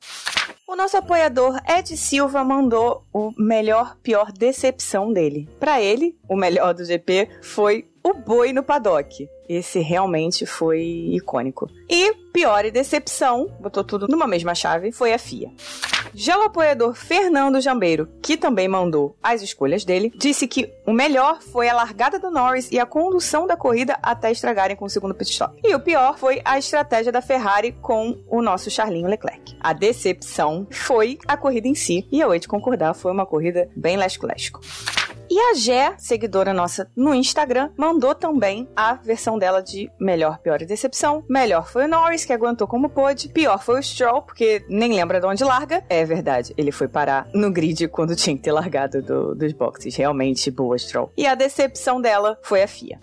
O nosso apoiador Ed Silva mandou o melhor, pior decepção dele. Para ele, o melhor do GP foi o boi no paddock. Esse realmente foi icônico. E pior e decepção, botou tudo numa mesma chave, foi a FIA. Já o apoiador Fernando Jambeiro, que também mandou as escolhas dele, disse que o melhor foi a largada do Norris e a condução da corrida até estragarem com o segundo pit stop. E o pior foi a estratégia da Ferrari com o nosso Charlinho Leclerc. A decepção foi a corrida em si, e eu hei de concordar, foi uma corrida bem lesco-lesco. E a Gé, seguidora nossa no Instagram, mandou também a versão dela de melhor, pior e decepção. Melhor foi o Norris, que aguentou como pôde. Pior foi o Stroll, porque nem lembra de onde larga. É verdade, ele foi parar no grid quando tinha que ter largado do, dos boxes. Realmente boa, Stroll. E a decepção dela foi a FIA.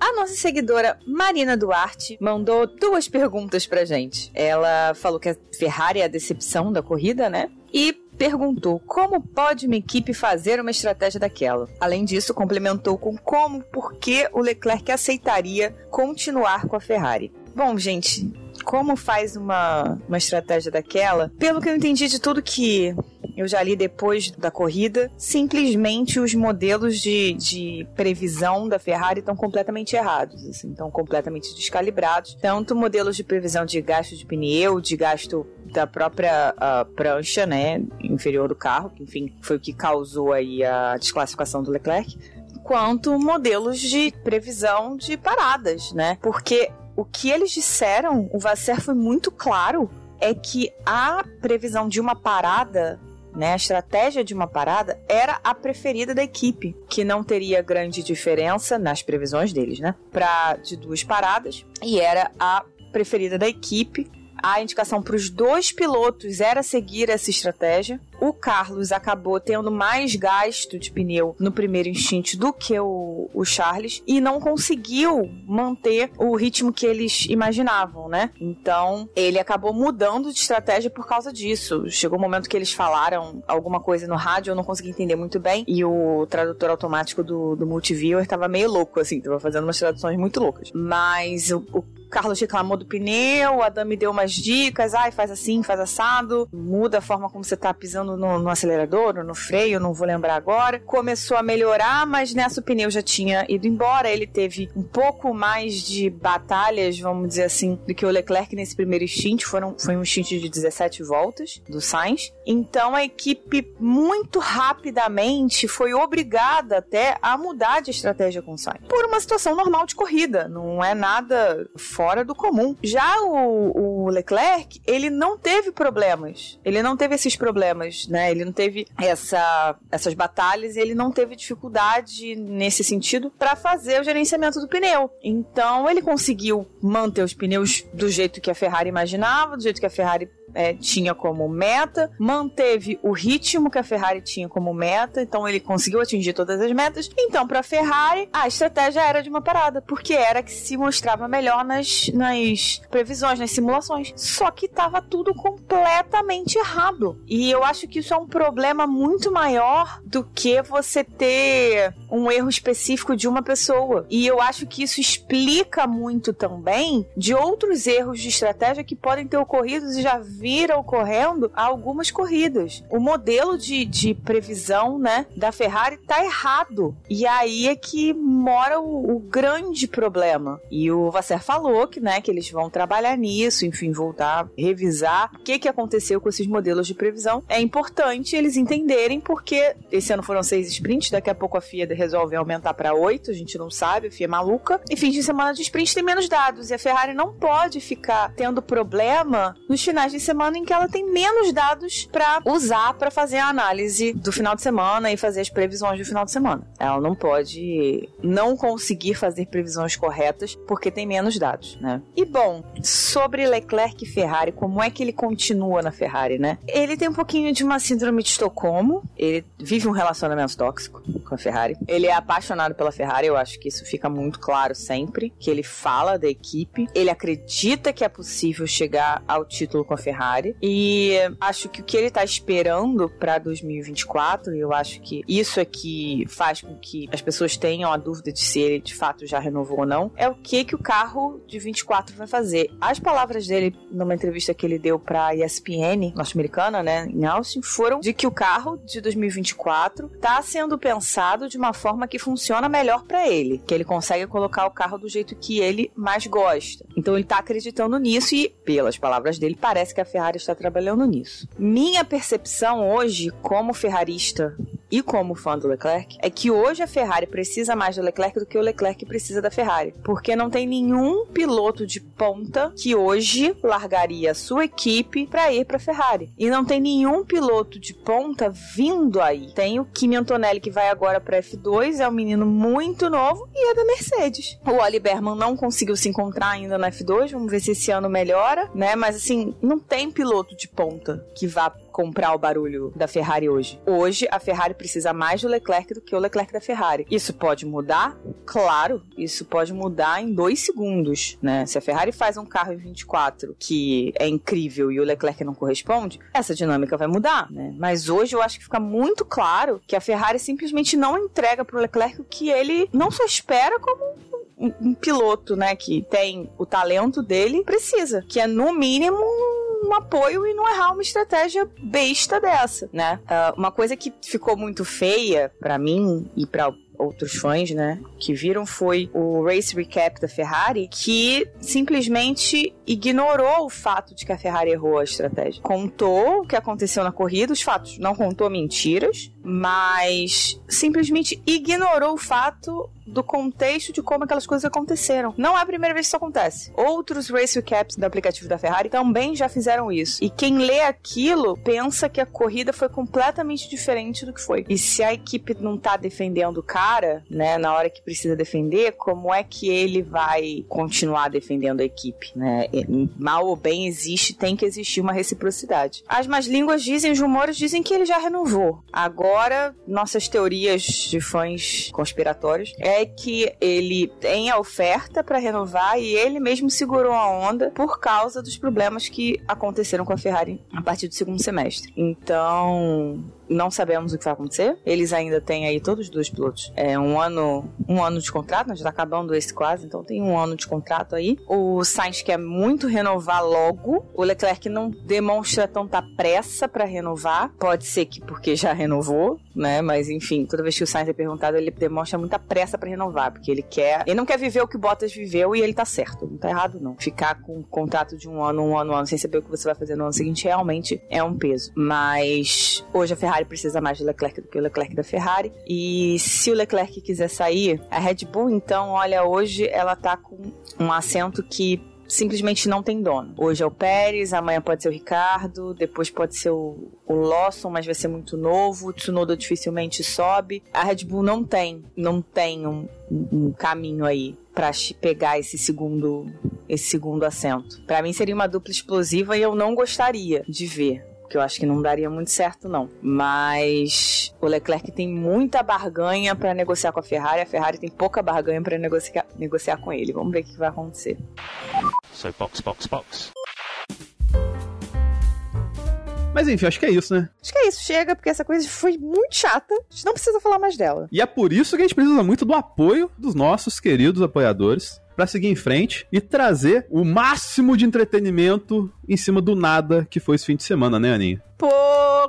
A nossa seguidora Marina Duarte mandou duas perguntas pra gente. Ela falou que a Ferrari é a decepção da corrida, né? E perguntou como pode uma equipe fazer uma estratégia daquela. Além disso, complementou com como, por que o Leclerc aceitaria continuar com a Ferrari. Bom, gente, como faz uma, uma estratégia daquela? Pelo que eu entendi de tudo que eu já li depois da corrida, simplesmente os modelos de, de previsão da Ferrari estão completamente errados, assim, estão completamente descalibrados. Tanto modelos de previsão de gasto de pneu, de gasto da própria uh, prancha, né, inferior do carro, que enfim foi o que causou aí a desclassificação do Leclerc, quanto modelos de previsão de paradas, né? Porque o que eles disseram, o Vasser foi muito claro, é que a previsão de uma parada né, a estratégia de uma parada era a preferida da equipe, que não teria grande diferença nas previsões deles, né? Para de duas paradas e era a preferida da equipe a indicação para os dois pilotos era seguir essa estratégia. O Carlos acabou tendo mais gasto de pneu no primeiro instinto do que o, o Charles e não conseguiu manter o ritmo que eles imaginavam, né? Então ele acabou mudando de estratégia por causa disso. Chegou o um momento que eles falaram alguma coisa no rádio, eu não consegui entender muito bem, e o tradutor automático do, do Multiviewer estava meio louco, assim, estava fazendo umas traduções muito loucas. Mas o, o Carlos reclamou do pneu, a Dami deu umas dicas, ai, faz assim, faz assado, muda a forma como você tá pisando no, no acelerador, ou no freio, não vou lembrar agora. Começou a melhorar, mas nessa o pneu já tinha ido embora, ele teve um pouco mais de batalhas, vamos dizer assim, do que o Leclerc nesse primeiro stint, foram, foi um stint de 17 voltas do Sainz. Então a equipe muito rapidamente foi obrigada até a mudar de estratégia com o Sainz. Por uma situação normal de corrida, não é nada fora do comum. Já o, o, Leclerc, ele não teve problemas. Ele não teve esses problemas, né? Ele não teve essa, essas batalhas, ele não teve dificuldade nesse sentido para fazer o gerenciamento do pneu. Então ele conseguiu manter os pneus do jeito que a Ferrari imaginava, do jeito que a Ferrari é, tinha como meta, manteve o ritmo que a Ferrari tinha como meta, então ele conseguiu atingir todas as metas. Então, para a Ferrari, a estratégia era de uma parada, porque era que se mostrava melhor nas, nas previsões, nas simulações. Só que estava tudo completamente errado. E eu acho que isso é um problema muito maior do que você ter um erro específico de uma pessoa. E eu acho que isso explica muito também de outros erros de estratégia que podem ter ocorrido e já vira ocorrendo há algumas corridas. O modelo de, de previsão, né, da Ferrari tá errado. E aí é que mora o, o grande problema. E o Vasser falou que, né, que eles vão trabalhar nisso, enfim, voltar, revisar o que, que aconteceu com esses modelos de previsão. É importante eles entenderem porque esse ano foram seis sprints, daqui a pouco a FIA resolve aumentar para oito, a gente não sabe, a FIA é maluca. E fim de semana de sprint tem menos dados e a Ferrari não pode ficar tendo problema nos finais de semana semana em que ela tem menos dados para usar para fazer a análise do final de semana e fazer as previsões do final de semana. Ela não pode não conseguir fazer previsões corretas porque tem menos dados. né? E bom, sobre Leclerc e Ferrari, como é que ele continua na Ferrari, né? Ele tem um pouquinho de uma síndrome de Estocolmo, ele vive um relacionamento tóxico com a Ferrari. Ele é apaixonado pela Ferrari, eu acho que isso fica muito claro sempre, que ele fala da equipe, ele acredita que é possível chegar ao título com a Ferrari e acho que o que ele tá esperando para 2024, e eu acho que isso é que faz com que as pessoas tenham a dúvida de se ele de fato já renovou ou não, é o que que o carro de 24 vai fazer. As palavras dele numa entrevista que ele deu para ESPN norte-americana, né, em Austin, foram de que o carro de 2024 tá sendo pensado de uma forma que funciona melhor para ele, que ele consegue colocar o carro do jeito que ele mais gosta. Então ele tá acreditando nisso e, pelas palavras dele, parece que a Ferrari está trabalhando nisso. Minha percepção hoje, como ferrarista e como fã do Leclerc, é que hoje a Ferrari precisa mais do Leclerc do que o Leclerc precisa da Ferrari. Porque não tem nenhum piloto de ponta que hoje largaria a sua equipe para ir para Ferrari. E não tem nenhum piloto de ponta vindo aí. Tem o Kimi Antonelli que vai agora para F2, é um menino muito novo e é da Mercedes. O Oli Berman não conseguiu se encontrar ainda na F2, vamos ver se esse ano melhora, né? Mas assim, não tem piloto de ponta que vá comprar o barulho da Ferrari hoje. Hoje, a Ferrari precisa mais do Leclerc do que o Leclerc da Ferrari. Isso pode mudar? Claro, isso pode mudar em dois segundos, né? Se a Ferrari faz um carro em 24 que é incrível e o Leclerc não corresponde, essa dinâmica vai mudar, né? Mas hoje eu acho que fica muito claro que a Ferrari simplesmente não entrega pro Leclerc o que ele não só espera como um, um piloto, né, que tem o talento dele, precisa, que é no mínimo um apoio e não errar uma estratégia besta dessa, né? Uh, uma coisa que ficou muito feia para mim e para outros fãs, né, que viram foi o race recap da Ferrari, que simplesmente ignorou o fato de que a Ferrari errou a estratégia. Contou o que aconteceu na corrida, os fatos, não contou mentiras, mas simplesmente ignorou o fato do contexto de como aquelas coisas aconteceram. Não é a primeira vez que isso acontece. Outros race recaps do aplicativo da Ferrari também já fizeram isso. E quem lê aquilo pensa que a corrida foi completamente diferente do que foi. E se a equipe não tá defendendo o cara, né, na hora que precisa defender, como é que ele vai continuar defendendo a equipe, né? Mal ou bem existe, tem que existir uma reciprocidade. As más línguas dizem, os rumores dizem que ele já renovou. Agora, nossas teorias de fãs conspiratórios é é que ele tem a oferta para renovar e ele mesmo segurou a onda por causa dos problemas que aconteceram com a Ferrari a partir do segundo semestre. Então, não sabemos o que vai acontecer. Eles ainda têm aí todos os dois pilotos. É um ano, um ano de contrato, nós já tá acabando esse quase, então tem um ano de contrato aí. O Sainz quer muito renovar logo. O Leclerc não demonstra tanta pressa para renovar. Pode ser que porque já renovou, né? Mas enfim, toda vez que o Sainz é perguntado, ele demonstra muita pressa para renovar, porque ele quer, ele não quer viver o que o Bottas viveu e ele tá certo. Não tá errado não. Ficar com um contrato de um ano, um ano, um ano sem saber o que você vai fazer no ano seguinte realmente é um peso. Mas hoje a Ferrari Ferrari precisa mais do Leclerc do que o Leclerc da Ferrari. E se o Leclerc quiser sair, a Red Bull, então, olha, hoje ela tá com um assento que simplesmente não tem dono. Hoje é o Pérez, amanhã pode ser o Ricardo, depois pode ser o, o Lawson, mas vai ser muito novo. O Tsunoda dificilmente sobe. A Red Bull não tem, não tem um, um caminho aí para pegar esse segundo esse segundo assento. Para mim seria uma dupla explosiva e eu não gostaria de ver que eu acho que não daria muito certo, não. Mas o Leclerc tem muita barganha para negociar com a Ferrari, a Ferrari tem pouca barganha para negociar, negociar com ele. Vamos ver o que vai acontecer. So, box, box, box. Mas enfim, acho que é isso, né? Acho que é isso. Chega, porque essa coisa foi muito chata. A gente não precisa falar mais dela. E é por isso que a gente precisa muito do apoio dos nossos queridos apoiadores para seguir em frente e trazer o máximo de entretenimento em cima do nada que foi esse fim de semana, né, Aninha? Pô,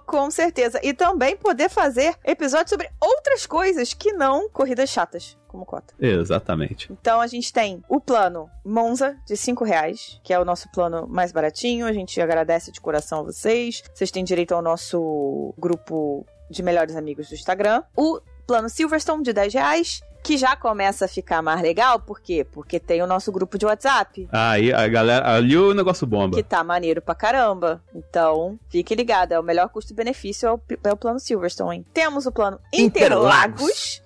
com certeza. E também poder fazer episódios sobre outras coisas que não corridas chatas, como cota. Exatamente. Então a gente tem o plano Monza de 5 reais, que é o nosso plano mais baratinho. A gente agradece de coração a vocês. Vocês têm direito ao nosso grupo de melhores amigos do Instagram. O plano Silverstone de 10 reais que já começa a ficar mais legal, por quê? Porque tem o nosso grupo de WhatsApp. Aí a galera, ali o negócio bomba. Que tá maneiro pra caramba. Então, fique ligado, é o melhor custo-benefício é o, é o plano Silverstone. Hein? Temos o plano Interlagos, Interlagos,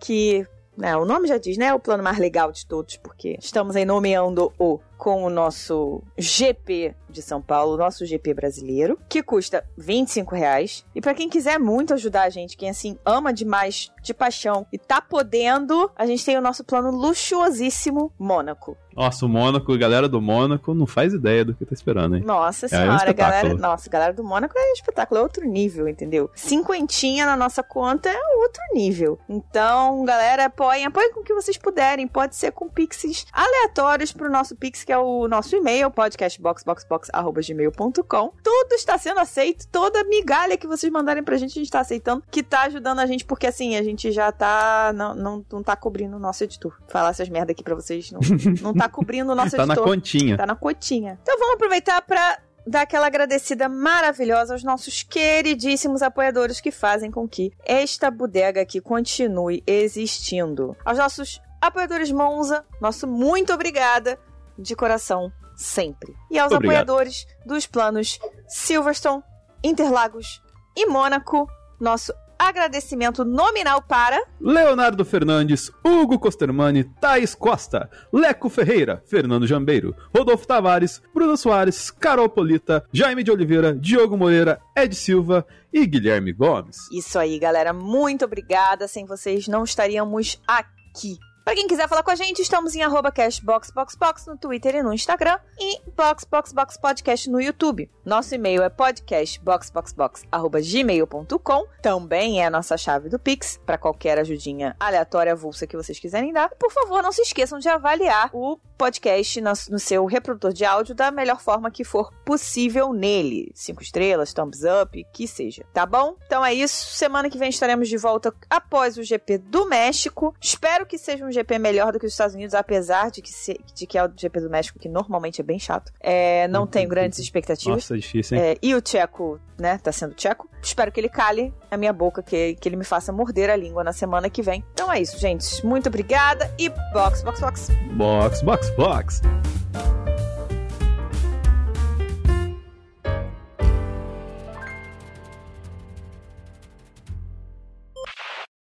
que né, o nome já diz, né? O plano mais legal de todos, porque estamos aí nomeando o com o nosso GP de São Paulo, nosso GP brasileiro, que custa 25 reais. E para quem quiser muito ajudar a gente, quem assim ama demais de paixão e tá podendo, a gente tem o nosso plano luxuosíssimo Mônaco. Nossa, o Mônaco, galera do Mônaco não faz ideia do que tá esperando, hein? Nossa É um senhora, galera. Nossa, galera do Mônaco é espetáculo, é outro nível, entendeu? Cinquentinha na nossa conta é outro nível. Então, galera, apoiem, apoiem com o que vocês puderem. Pode ser com pixies aleatórios pro nosso pix, que é o nosso e-mail, podcastboxboxbox.gmail.com. Tudo está sendo aceito, toda migalha que vocês mandarem pra gente, a gente tá aceitando, que tá ajudando a gente, porque assim, a gente já tá. Não, não, não tá cobrindo o nosso editor. Falar essas merda aqui pra vocês, não, não tá cobrindo o nosso Tá na editor. continha. Tá na cotinha. Então vamos aproveitar pra dar aquela agradecida maravilhosa aos nossos queridíssimos apoiadores que fazem com que esta bodega aqui continue existindo. Aos nossos apoiadores Monza, nosso muito obrigada de coração sempre. E aos Obrigado. apoiadores dos planos Silverstone, Interlagos e Mônaco, nosso agradecimento nominal para Leonardo Fernandes, Hugo Costermani, Thaís Costa, Leco Ferreira, Fernando Jambeiro, Rodolfo Tavares, Bruno Soares, Carol Polita, Jaime de Oliveira, Diogo Moreira, Ed Silva e Guilherme Gomes. Isso aí, galera. Muito obrigada. Sem vocês não estaríamos aqui. Pra quem quiser falar com a gente, estamos em arroba cashboxboxbox no Twitter e no Instagram e boxboxboxpodcast no YouTube. Nosso e-mail é podcastboxboxbox.gmail.com Também é a nossa chave do Pix para qualquer ajudinha aleatória, avulsa que vocês quiserem dar. Por favor, não se esqueçam de avaliar o podcast no, seu reprodutor de áudio da melhor forma que for possível nele. Cinco estrelas, thumbs up, que seja. Tá bom? Então é isso. Semana que vem estaremos de volta após o GP do México. Espero que seja um GP melhor do que os Estados Unidos, apesar de que, se- de que é o GP do México, que normalmente é bem chato. É, não tenho grandes expectativas. Nossa, é difícil, hein? É, e o Tcheco, né, tá sendo Tcheco. Espero que ele cale a minha boca, que, que ele me faça morder a língua na semana que vem. Então é isso, gente. Muito obrigada e box, box, box. Box, box, box.